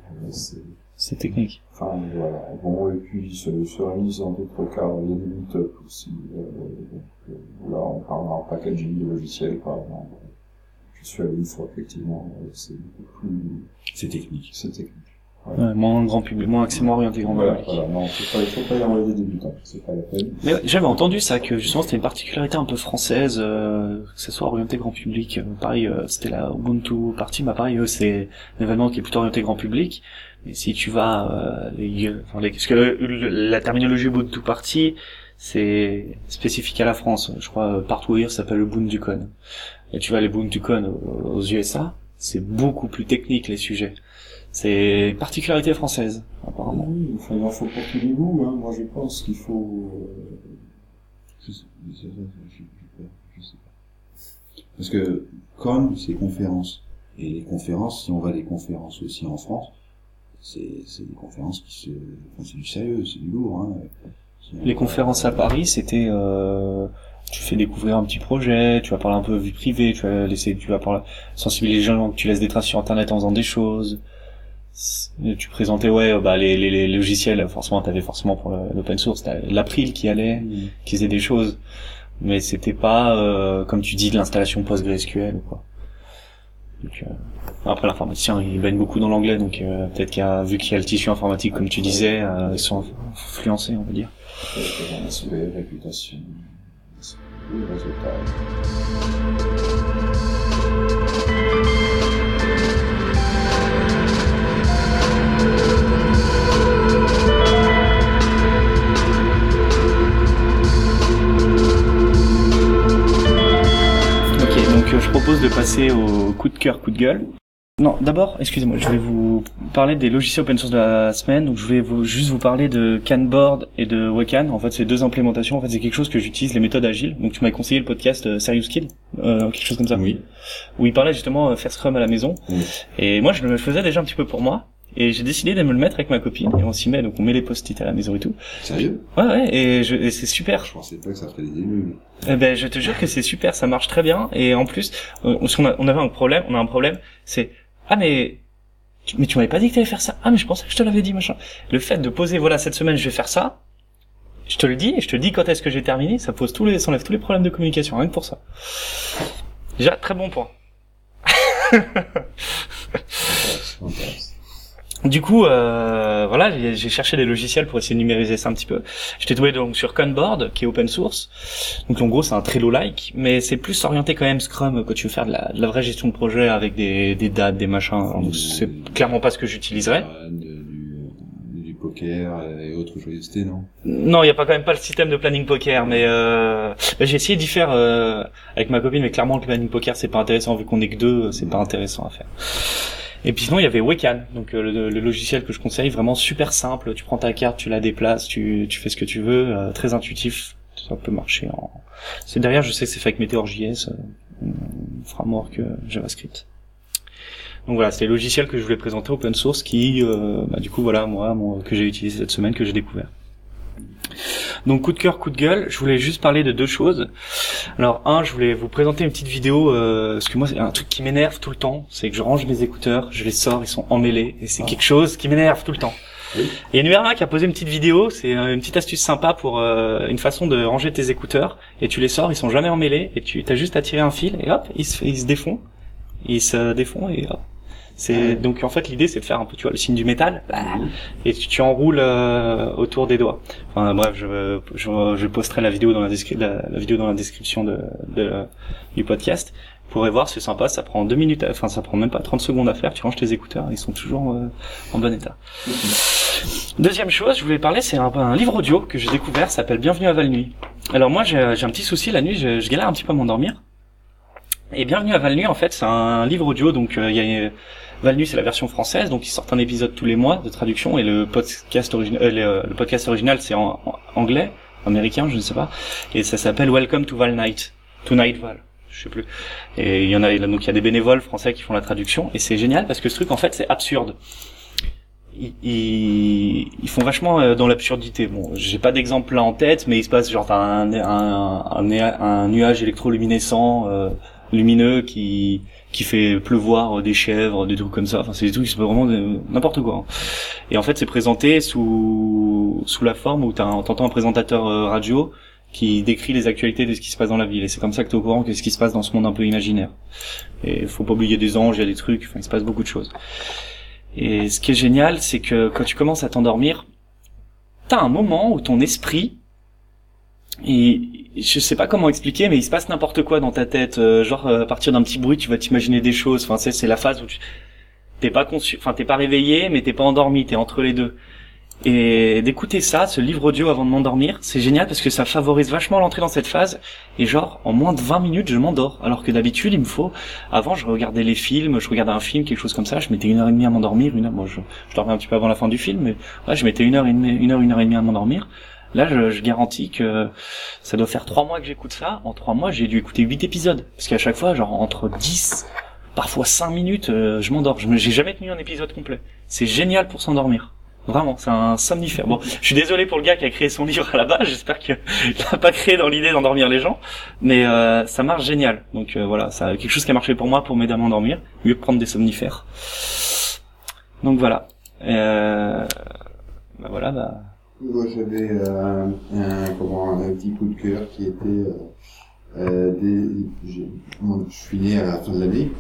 C'est, technique. enfin, voilà. Bon, et puis, se, se réunissent dans d'autres cas, il y a des meet-up aussi. Euh, là, on parle en packaging de logiciels, par exemple. Je suis allé une fois, effectivement, c'est beaucoup plus, C'est technique. c'est technique. Ouais, moins grand public, moins accessoirement orienté grand Voilà, public. voilà, non, faut pas, faut pas y envoyer des débutants, c'est pas la peine. Mais ouais, j'avais entendu ça, que justement c'était une particularité un peu française, euh, que ce soit orienté grand public. Euh, pareil, euh, c'était la Ubuntu Party, bah pareil, eux, c'est un événement qui est plutôt orienté grand public. Mais si tu vas, euh, les, enfin, les- parce que le- le- la terminologie Ubuntu Party, c'est spécifique à la France. Je crois euh, partout ailleurs, ça s'appelle UbuntuCon. Et tu vas à l'UbuntuCon aux, aux USA, c'est beaucoup plus technique les sujets. C'est une particularité française, apparemment. Oui, enfin, il en faut pour tous les goûts, hein. Moi, je pense qu'il faut, euh, Je sais, je sais pas, je sais. Parce que comme c'est conférences, et les conférences, si on va à des conférences aussi en France, c'est c'est des conférences qui se... Enfin, c'est du sérieux, c'est du lourd. Hein. Les conférences à Paris, c'était euh, tu fais découvrir un petit projet, tu vas parler un peu vie privée, tu vas laisser, tu vas parler, sensibiliser les gens, tu laisses des traces sur internet en faisant des choses. C'est- Tu présentais ouais bah les, les, les logiciels, forcément t'avais forcément pour le- l'open source, l'April qui allait, qui faisait des choses, mais c'était pas euh, comme tu dis de l'installation PostgreSQL ou quoi. Donc, euh, après l'informaticien il baigne beaucoup dans l'anglais donc euh, peut-être qu'il y a vu qu'il y a le tissu informatique comme tu disais, euh, ils sont influencés on va dire. réputation, je propose de passer au coup de cœur, coup de gueule. Non, d'abord, excusez-moi, je vais vous parler des logiciels open source de la semaine. Donc, je vais vous, juste vous parler de Canboard et de Wakan. En fait, c'est deux implémentations. En fait, c'est quelque chose que j'utilise, les méthodes agiles. Donc, tu m'avais conseillé le podcast euh, Serious Kid, euh, quelque chose comme ça. Oui. Où il parlait justement euh, faire Scrum à la maison. Oui. Et moi, je le faisais déjà un petit peu pour moi. Et j'ai décidé de me le mettre avec ma copine. Et on s'y met, donc on met les post-it à la maison et tout. Sérieux? Ouais, ouais, et, je- et c'est super. Je pensais pas que ça ferait des émules. Eh ben, je te jure que c'est super, ça marche très bien. Et en plus, euh, parce qu'on a- on avait un problème, on a un problème, c'est ah mais tu- mais tu m'avais pas dit que t'allais faire ça. Ah mais je pensais que je te l'avais dit machin. Le fait de poser voilà cette semaine je vais faire ça, je te le dis et je te dis quand est-ce que j'ai terminé, ça pose tous les, ça enlève tous les problèmes de communication rien que pour ça. Déjà très bon point. Du coup, euh, voilà, j'ai cherché des logiciels pour essayer de numériser ça un petit peu. J'étais tombé donc sur Kanboard, qui est open source. Donc en gros, c'est un Trello-like, mais c'est plus orienté quand même Scrum quand tu veux faire de la, de la vraie gestion de projet avec des, des dates, des machins. Donc, C'est clairement pas ce que j'utiliserais. Euh, du, du poker et autres joyeusetés, non? Non, il y a pas quand même pas le système de planning poker, mais euh, j'ai essayé d'y faire euh, avec ma copine, mais clairement le planning poker c'est pas intéressant vu qu'on est que deux, c'est pas intéressant à faire. Et puis sinon il y avait Wecan, donc euh, le, logiciel que je conseille, vraiment super simple. Tu prends ta carte, tu la déplaces, tu, fais ce que tu veux, euh, très intuitif. Ça peut marcher en. C'est derrière, je sais que c'est fait avec Meteor.js, euh, framework euh, JavaScript. Donc voilà, c'est les logiciels que je voulais présenter open source qui, bah, du coup voilà moi que j'ai utilisé cette semaine que j'ai découvert. Donc coup de cœur, coup de gueule, je voulais juste parler de deux choses. Alors un, je voulais vous présenter une petite vidéo, euh, parce que moi c'est un truc qui m'énerve tout le temps, c'est que je range mes écouteurs, je les sors, ils sont emmêlés, et c'est Ah. quelque chose qui m'énerve tout le temps. Oui. Et il y a Numéro 1 qui a posé une petite vidéo, c'est euh, une petite astuce sympa pour euh, une façon de ranger tes écouteurs, et tu les sors, ils sont jamais emmêlés, et tu as juste à tirer un fil, et hop, ils se, ils se défont, ils se défont, et hop. C'est donc en fait l'idée c'est de faire un peu tu vois le signe du métal et tu, tu enroules euh, autour des doigts. Enfin bref, je, je, je posterai la vidéo dans la, la, la vidéo dans la description de, de du podcast. Vous pourrez voir, c'est sympa, ça prend deux minutes, enfin ça prend même pas 30 secondes à faire. Tu ranges tes écouteurs, ils sont toujours euh, en bon état. Deuxième chose, je voulais parler, c'est un, un livre audio que j'ai découvert, ça s'appelle Bienvenue à Val-Nuit. Alors moi j'ai j'ai un petit souci la nuit, je, je galère un petit peu à m'endormir. Et Bienvenue à Val-Nuit, en fait, c'est un livre audio, donc euh, il y a Val-Nuit, c'est la version française, donc ils sortent un épisode tous les mois de traduction, et le podcast original, euh, le, podcast original c'est en, anglais, américain, je ne sais pas, et ça s'appelle Welcome to Val Night, to Night Val, je sais plus. Et il y en a, donc il y a des bénévoles français qui font la traduction, et c'est génial parce que ce truc en fait c'est absurde. Ils, ils, font vachement euh, dans l'absurdité. Bon, j'ai pas d'exemple là en tête, mais il se passe genre un, un, un nuage électroluminescent euh, lumineux qui qui fait pleuvoir des chèvres, des trucs comme ça. Enfin, c'est des trucs qui se vraiment n'importe quoi. hein. Et en fait, c'est présenté sous sous la forme où t'entends un présentateur euh, radio qui décrit les actualités de ce qui se passe dans la ville. Et c'est comme ça que t'es au courant que ce qui se passe dans ce monde un peu imaginaire. Et faut pas oublier des anges, il y a des trucs. Enfin, il se passe beaucoup de choses. Et ce qui est génial, c'est que quand tu commences à t'endormir, t'as un moment où ton esprit et je sais pas comment expliquer, mais il se passe n'importe quoi dans ta tête. Euh, genre euh, à partir d'un petit bruit, tu vas t'imaginer des choses. Enfin, c'est c'est la phase où tu t'es pas conscient, enfin t'es pas réveillé, mais t'es pas endormi, t'es entre les deux. Et d'écouter ça, ce livre audio avant de m'endormir, c'est génial parce que ça favorise vachement l'entrée dans cette phase. Et genre en moins de 20 minutes, je m'endors. Alors que d'habitude, il me faut. Avant, je regardais les films, je regardais un film, quelque chose comme ça. Je mettais une heure et demie à m'endormir. Une heure, moi, je, je dormais un petit peu avant la fin du film, mais ouais, je mettais une heure et demie, une heure, une heure et demie à m'endormir. Là, je, je garantis que ça doit faire trois mois que j'écoute ça. En trois mois, j'ai dû écouter huit épisodes. Parce qu'à chaque fois, genre entre 10, parfois 5 minutes, euh, je m'endors. Je J'ai jamais tenu un épisode complet. C'est génial pour s'endormir. Vraiment, c'est un somnifère. Bon, je suis désolé pour le gars qui a créé son livre à la base. J'espère qu'il l'a pas créé dans l'idée d'endormir les gens, mais euh, ça marche génial. Donc euh, voilà, ça quelque chose qui a marché pour moi pour m'aider à m'endormir, mieux que prendre des somnifères. Donc voilà. Euh, bah voilà, bah Moi, j'avais euh, un, comment, un petit coup de cœur qui était... Euh, euh, des, je suis né à la fin de l'année,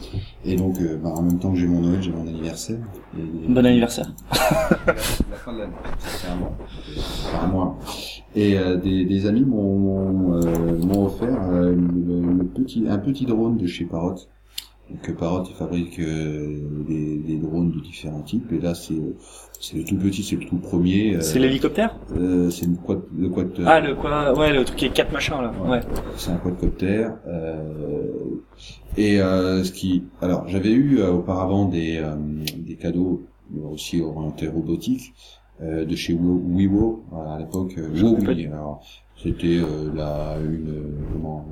et donc euh, bah, en même temps que j'ai mon Noël, j'ai mon anniversaire. Et- bon anniversaire. la fin de l'année, fait un mois. Enfin, un mois. Et euh, des, des amis m'ont euh, offert euh, le, le petit, un petit drone de chez Parrot. Euh, Parrot il fabrique euh, des, des drones de différents types. Et là c'est c'est le tout petit, c'est le tout premier. euh, C'est l'hélicoptère euh, c'est le quad, le quad, Ah le quoi Ouais, le truc qui est quatre machins là. Ouais. c'est un quadcopter. Euh, et euh, ce qui, alors j'avais eu euh, auparavant des euh, des cadeaux euh, aussi orientés robotique euh, de chez Wo- Wiwo voilà, à l'époque. Euh, c'était euh, la une euh, comment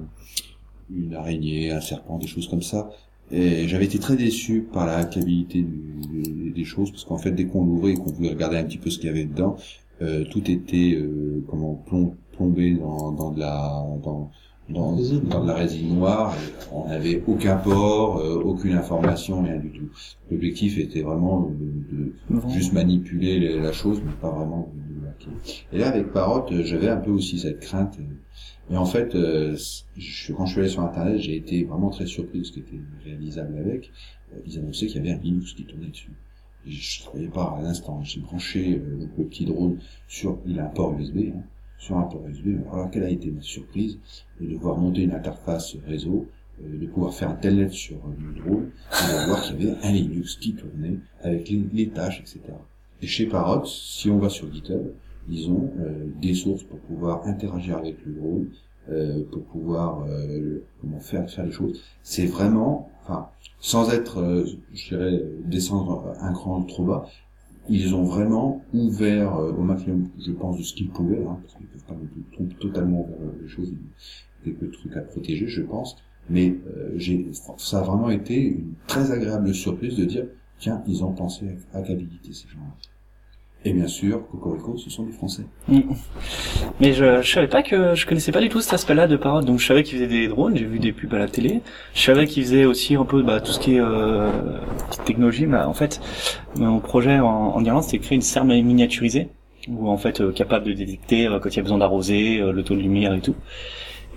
une araignée, un serpent, des choses comme ça. Et j'avais été très déçu par la qualité du- des choses parce qu'en fait dès qu'on l'ouvrait et qu'on voulait regarder un petit peu ce qu'il y avait dedans, euh, tout était euh, comment plom- plombé dans, dans de la dans dans, Résine. dans de la résine noire. On n'avait aucun port, euh, aucune information, rien du tout. L'objectif était vraiment de, de juste manipuler les- la chose, mais pas vraiment de de hacker. Et là, avec Parrot, euh, j'avais un peu aussi cette crainte. Et en fait, euh, je- quand je suis allé sur Internet, j'ai été vraiment très surpris de ce qui était réalisable avec. Euh, Ils annonçaient qu'il y avait un Linux qui tournait dessus. Et je ne croyais pas à l'instant. J'ai branché euh, le petit drone sur, il a un port USB, hein, sur un port USB. Alors quelle a été ma surprise de devoir monter une interface réseau, euh, de pouvoir faire un telnet sur euh, le drone, et de voir qu'il y avait un Linux qui tournait avec les, les tâches, etc. Et chez Parrot, si on va sur GitHub, ils ont euh, des sources pour pouvoir interagir avec le drone, euh, pour pouvoir euh, comment faire faire les choses. C'est vraiment, enfin, sans être, je dirais, descendre un cran trop bas, ils ont vraiment ouvert au maximum, je pense, de ce qu'ils pouvaient, hein, parce qu'ils peuvent pas non plus to- totalement euh, les choses, quelques trucs à protéger, je pense. Mais euh, j'ai, ça a vraiment été une très agréable surprise de dire, tiens, ils ont pensé à, à ces gens-là. Et bien sûr, Cocorico, ce sont des Français. Mais je, je savais pas que je connaissais pas du tout cet aspect-là de Parrot. Donc je savais qu'ils faisaient des drones, j'ai vu des pubs à la télé. Je savais qu'ils faisaient aussi un peu bah, tout ce qui est euh, technologie. Mais en fait, mon projet en, en Irlande, c'était de créer une serre miniaturisée, où en fait euh, capable de détecter euh, quand il y a besoin d'arroser, euh, le taux de lumière et tout.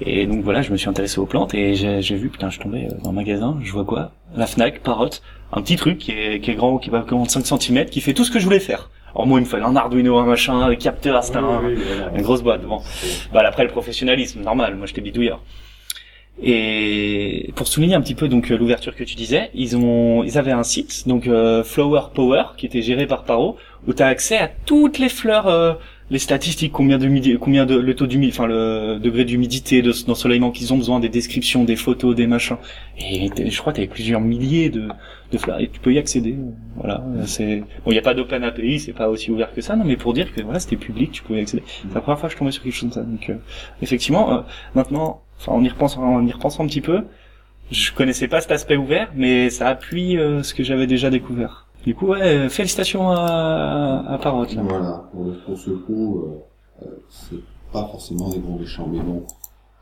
Et donc voilà, je me suis intéressé aux plantes et j'ai vu, putain, je tombais euh, dans un magasin, je vois quoi? La Fnac, Parrot, un petit truc qui est, qui est grand, qui va de 5 cm, qui fait tout ce que je voulais faire. Alors moi, il me fallait un Arduino, un machin, un capteur, c'était un, une grosse boîte. Bon, bah après le professionnalisme, normal. Moi, j'étais bidouilleur. Et pour souligner un petit peu donc euh, l'ouverture que tu disais, ils ont, ils avaient un site donc euh, Flower Power qui était géré par Paro où tu as accès à toutes les fleurs, euh, les statistiques, combien de combien de le taux d'humidité, enfin le degré d'humidité, de d'ensoleillement qu'ils ont besoin, des descriptions, des photos, des machins. Et je crois que tu plusieurs milliers de, de fleurs et tu peux y accéder. Voilà, c'est bon, il y a pas d'open API, c'est pas aussi ouvert que ça, non, mais pour dire que voilà, c'était public, tu pouvais y accéder. C'est la première fois que je tombais sur quelque chose comme ça. Donc euh, effectivement, euh, maintenant, enfin on y repense, on y repense un petit peu. Je connaissais pas cet aspect ouvert, mais ça appuie euh, ce que j'avais déjà découvert. Du coup, ouais, félicitations à, à Parrot. là. Voilà, pour, ce coup, euh, euh, c'est pas forcément des gros méchants, mais bon,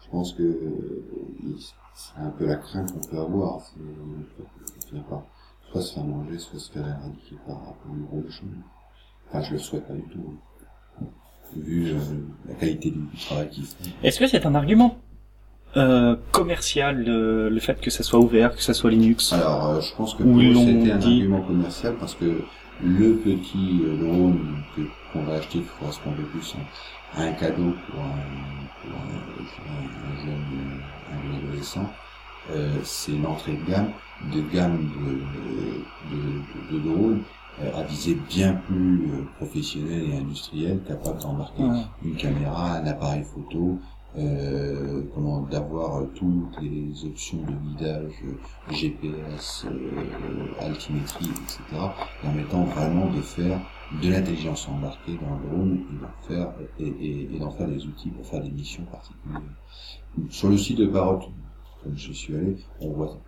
je pense que euh, c'est un peu la crainte qu'on peut avoir. Soit se faire manger, soit se faire éradiquer par par un gros méchant. Enfin, je le souhaite pas du tout. hein. Vu euh, la qualité du travail qu'ils font. Est-ce que c'est un argument? Euh, commercial le, le fait que ça soit ouvert, que ça soit Linux Alors, euh, je pense que c'était un dit. argument commercial parce que le petit euh, drone que qu'on va acheter qui correspondait plus à un cadeau pour un, pour un, un jeune, un jeune adolescent, euh, c'est l'entrée de gamme, de gamme de, de, de, de drones euh, à visée bien plus euh, professionnelle et industrielle, capable d'embarquer Ouais. une caméra, un appareil photo, euh, comment d'avoir euh, toutes les options de guidage, euh, GPS, euh, altimétrie, etc. permettant vraiment de faire de l'intelligence embarquée dans le drone et d'en faire et, d'en faire des outils pour faire des missions particulières. Sur le site de Parrot, comme je suis allé, on voit,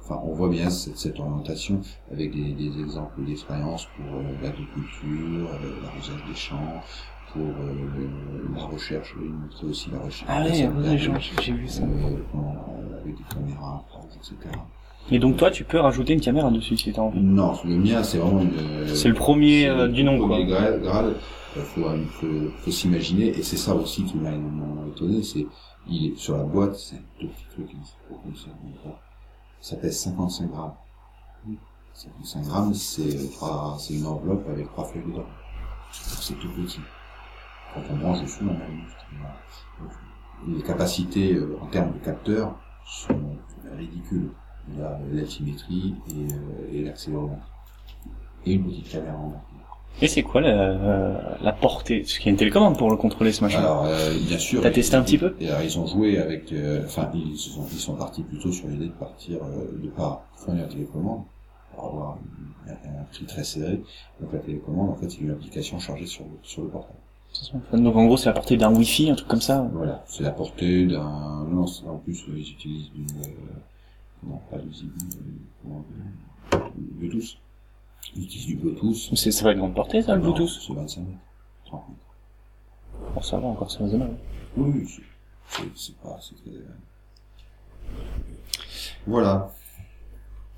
enfin, on voit bien cette, orientation avec des, exemples d'expérience pour euh, l'agriculture, euh, l'arrosage des champs, pour euh, la recherche, il montrait aussi la recherche. Ah ouais, j'ai vu ça. euh, avec des caméras, etc. Et donc toi, tu peux rajouter une caméra dessus si t'as envie. Non, le mien, c'est vraiment une. euh, C'est le premier, euh, du nom, quoi. Graal. Il faut, il faut, faut s'imaginer, et c'est ça aussi qui m'a énormément étonné, c'est il est sur la boîte, c'est un tout petit truc, comme ça, ça. Pèse 55 grammes. 55 grammes, c'est une enveloppe avec trois feuilles dedans. C'est tout petit. Quand on branche dessus, on a Les capacités euh, en termes de capteurs sont ridicules. Il y a l'altimétrie et, euh, et l'accéléromètre. Et une petite caméra embarquée. Et c'est quoi la, euh, la portée? Parce qu'il y a une télécommande pour le contrôler ce machin. Alors, euh, bien sûr. T'as testé un petit peu? Et alors, ils ont joué avec, euh, enfin, ils sont, ils sont partis plutôt sur l'idée de partir, euh, de pas fournir la télécommande, pour avoir un, un prix très serré. Donc la télécommande, en fait, c'est une application chargée sur, le- sur le portable. Donc en gros, c'est la portée d'un Wi-Fi, un truc comme ça. Voilà, c'est la portée d'un, non, en plus, ils utilisent du, euh, non, pas du euh, comment, euh, Bluetooth. Ils utilisent du Bluetooth. C'est c'est pas une grande portée, ça, le Non, Bluetooth C'est 25 mètres. 30 mètres. Bon, ça va encore, c'est raisonnable. Oui, oui, c'est- pas, c'est très... Voilà.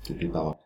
C'était pas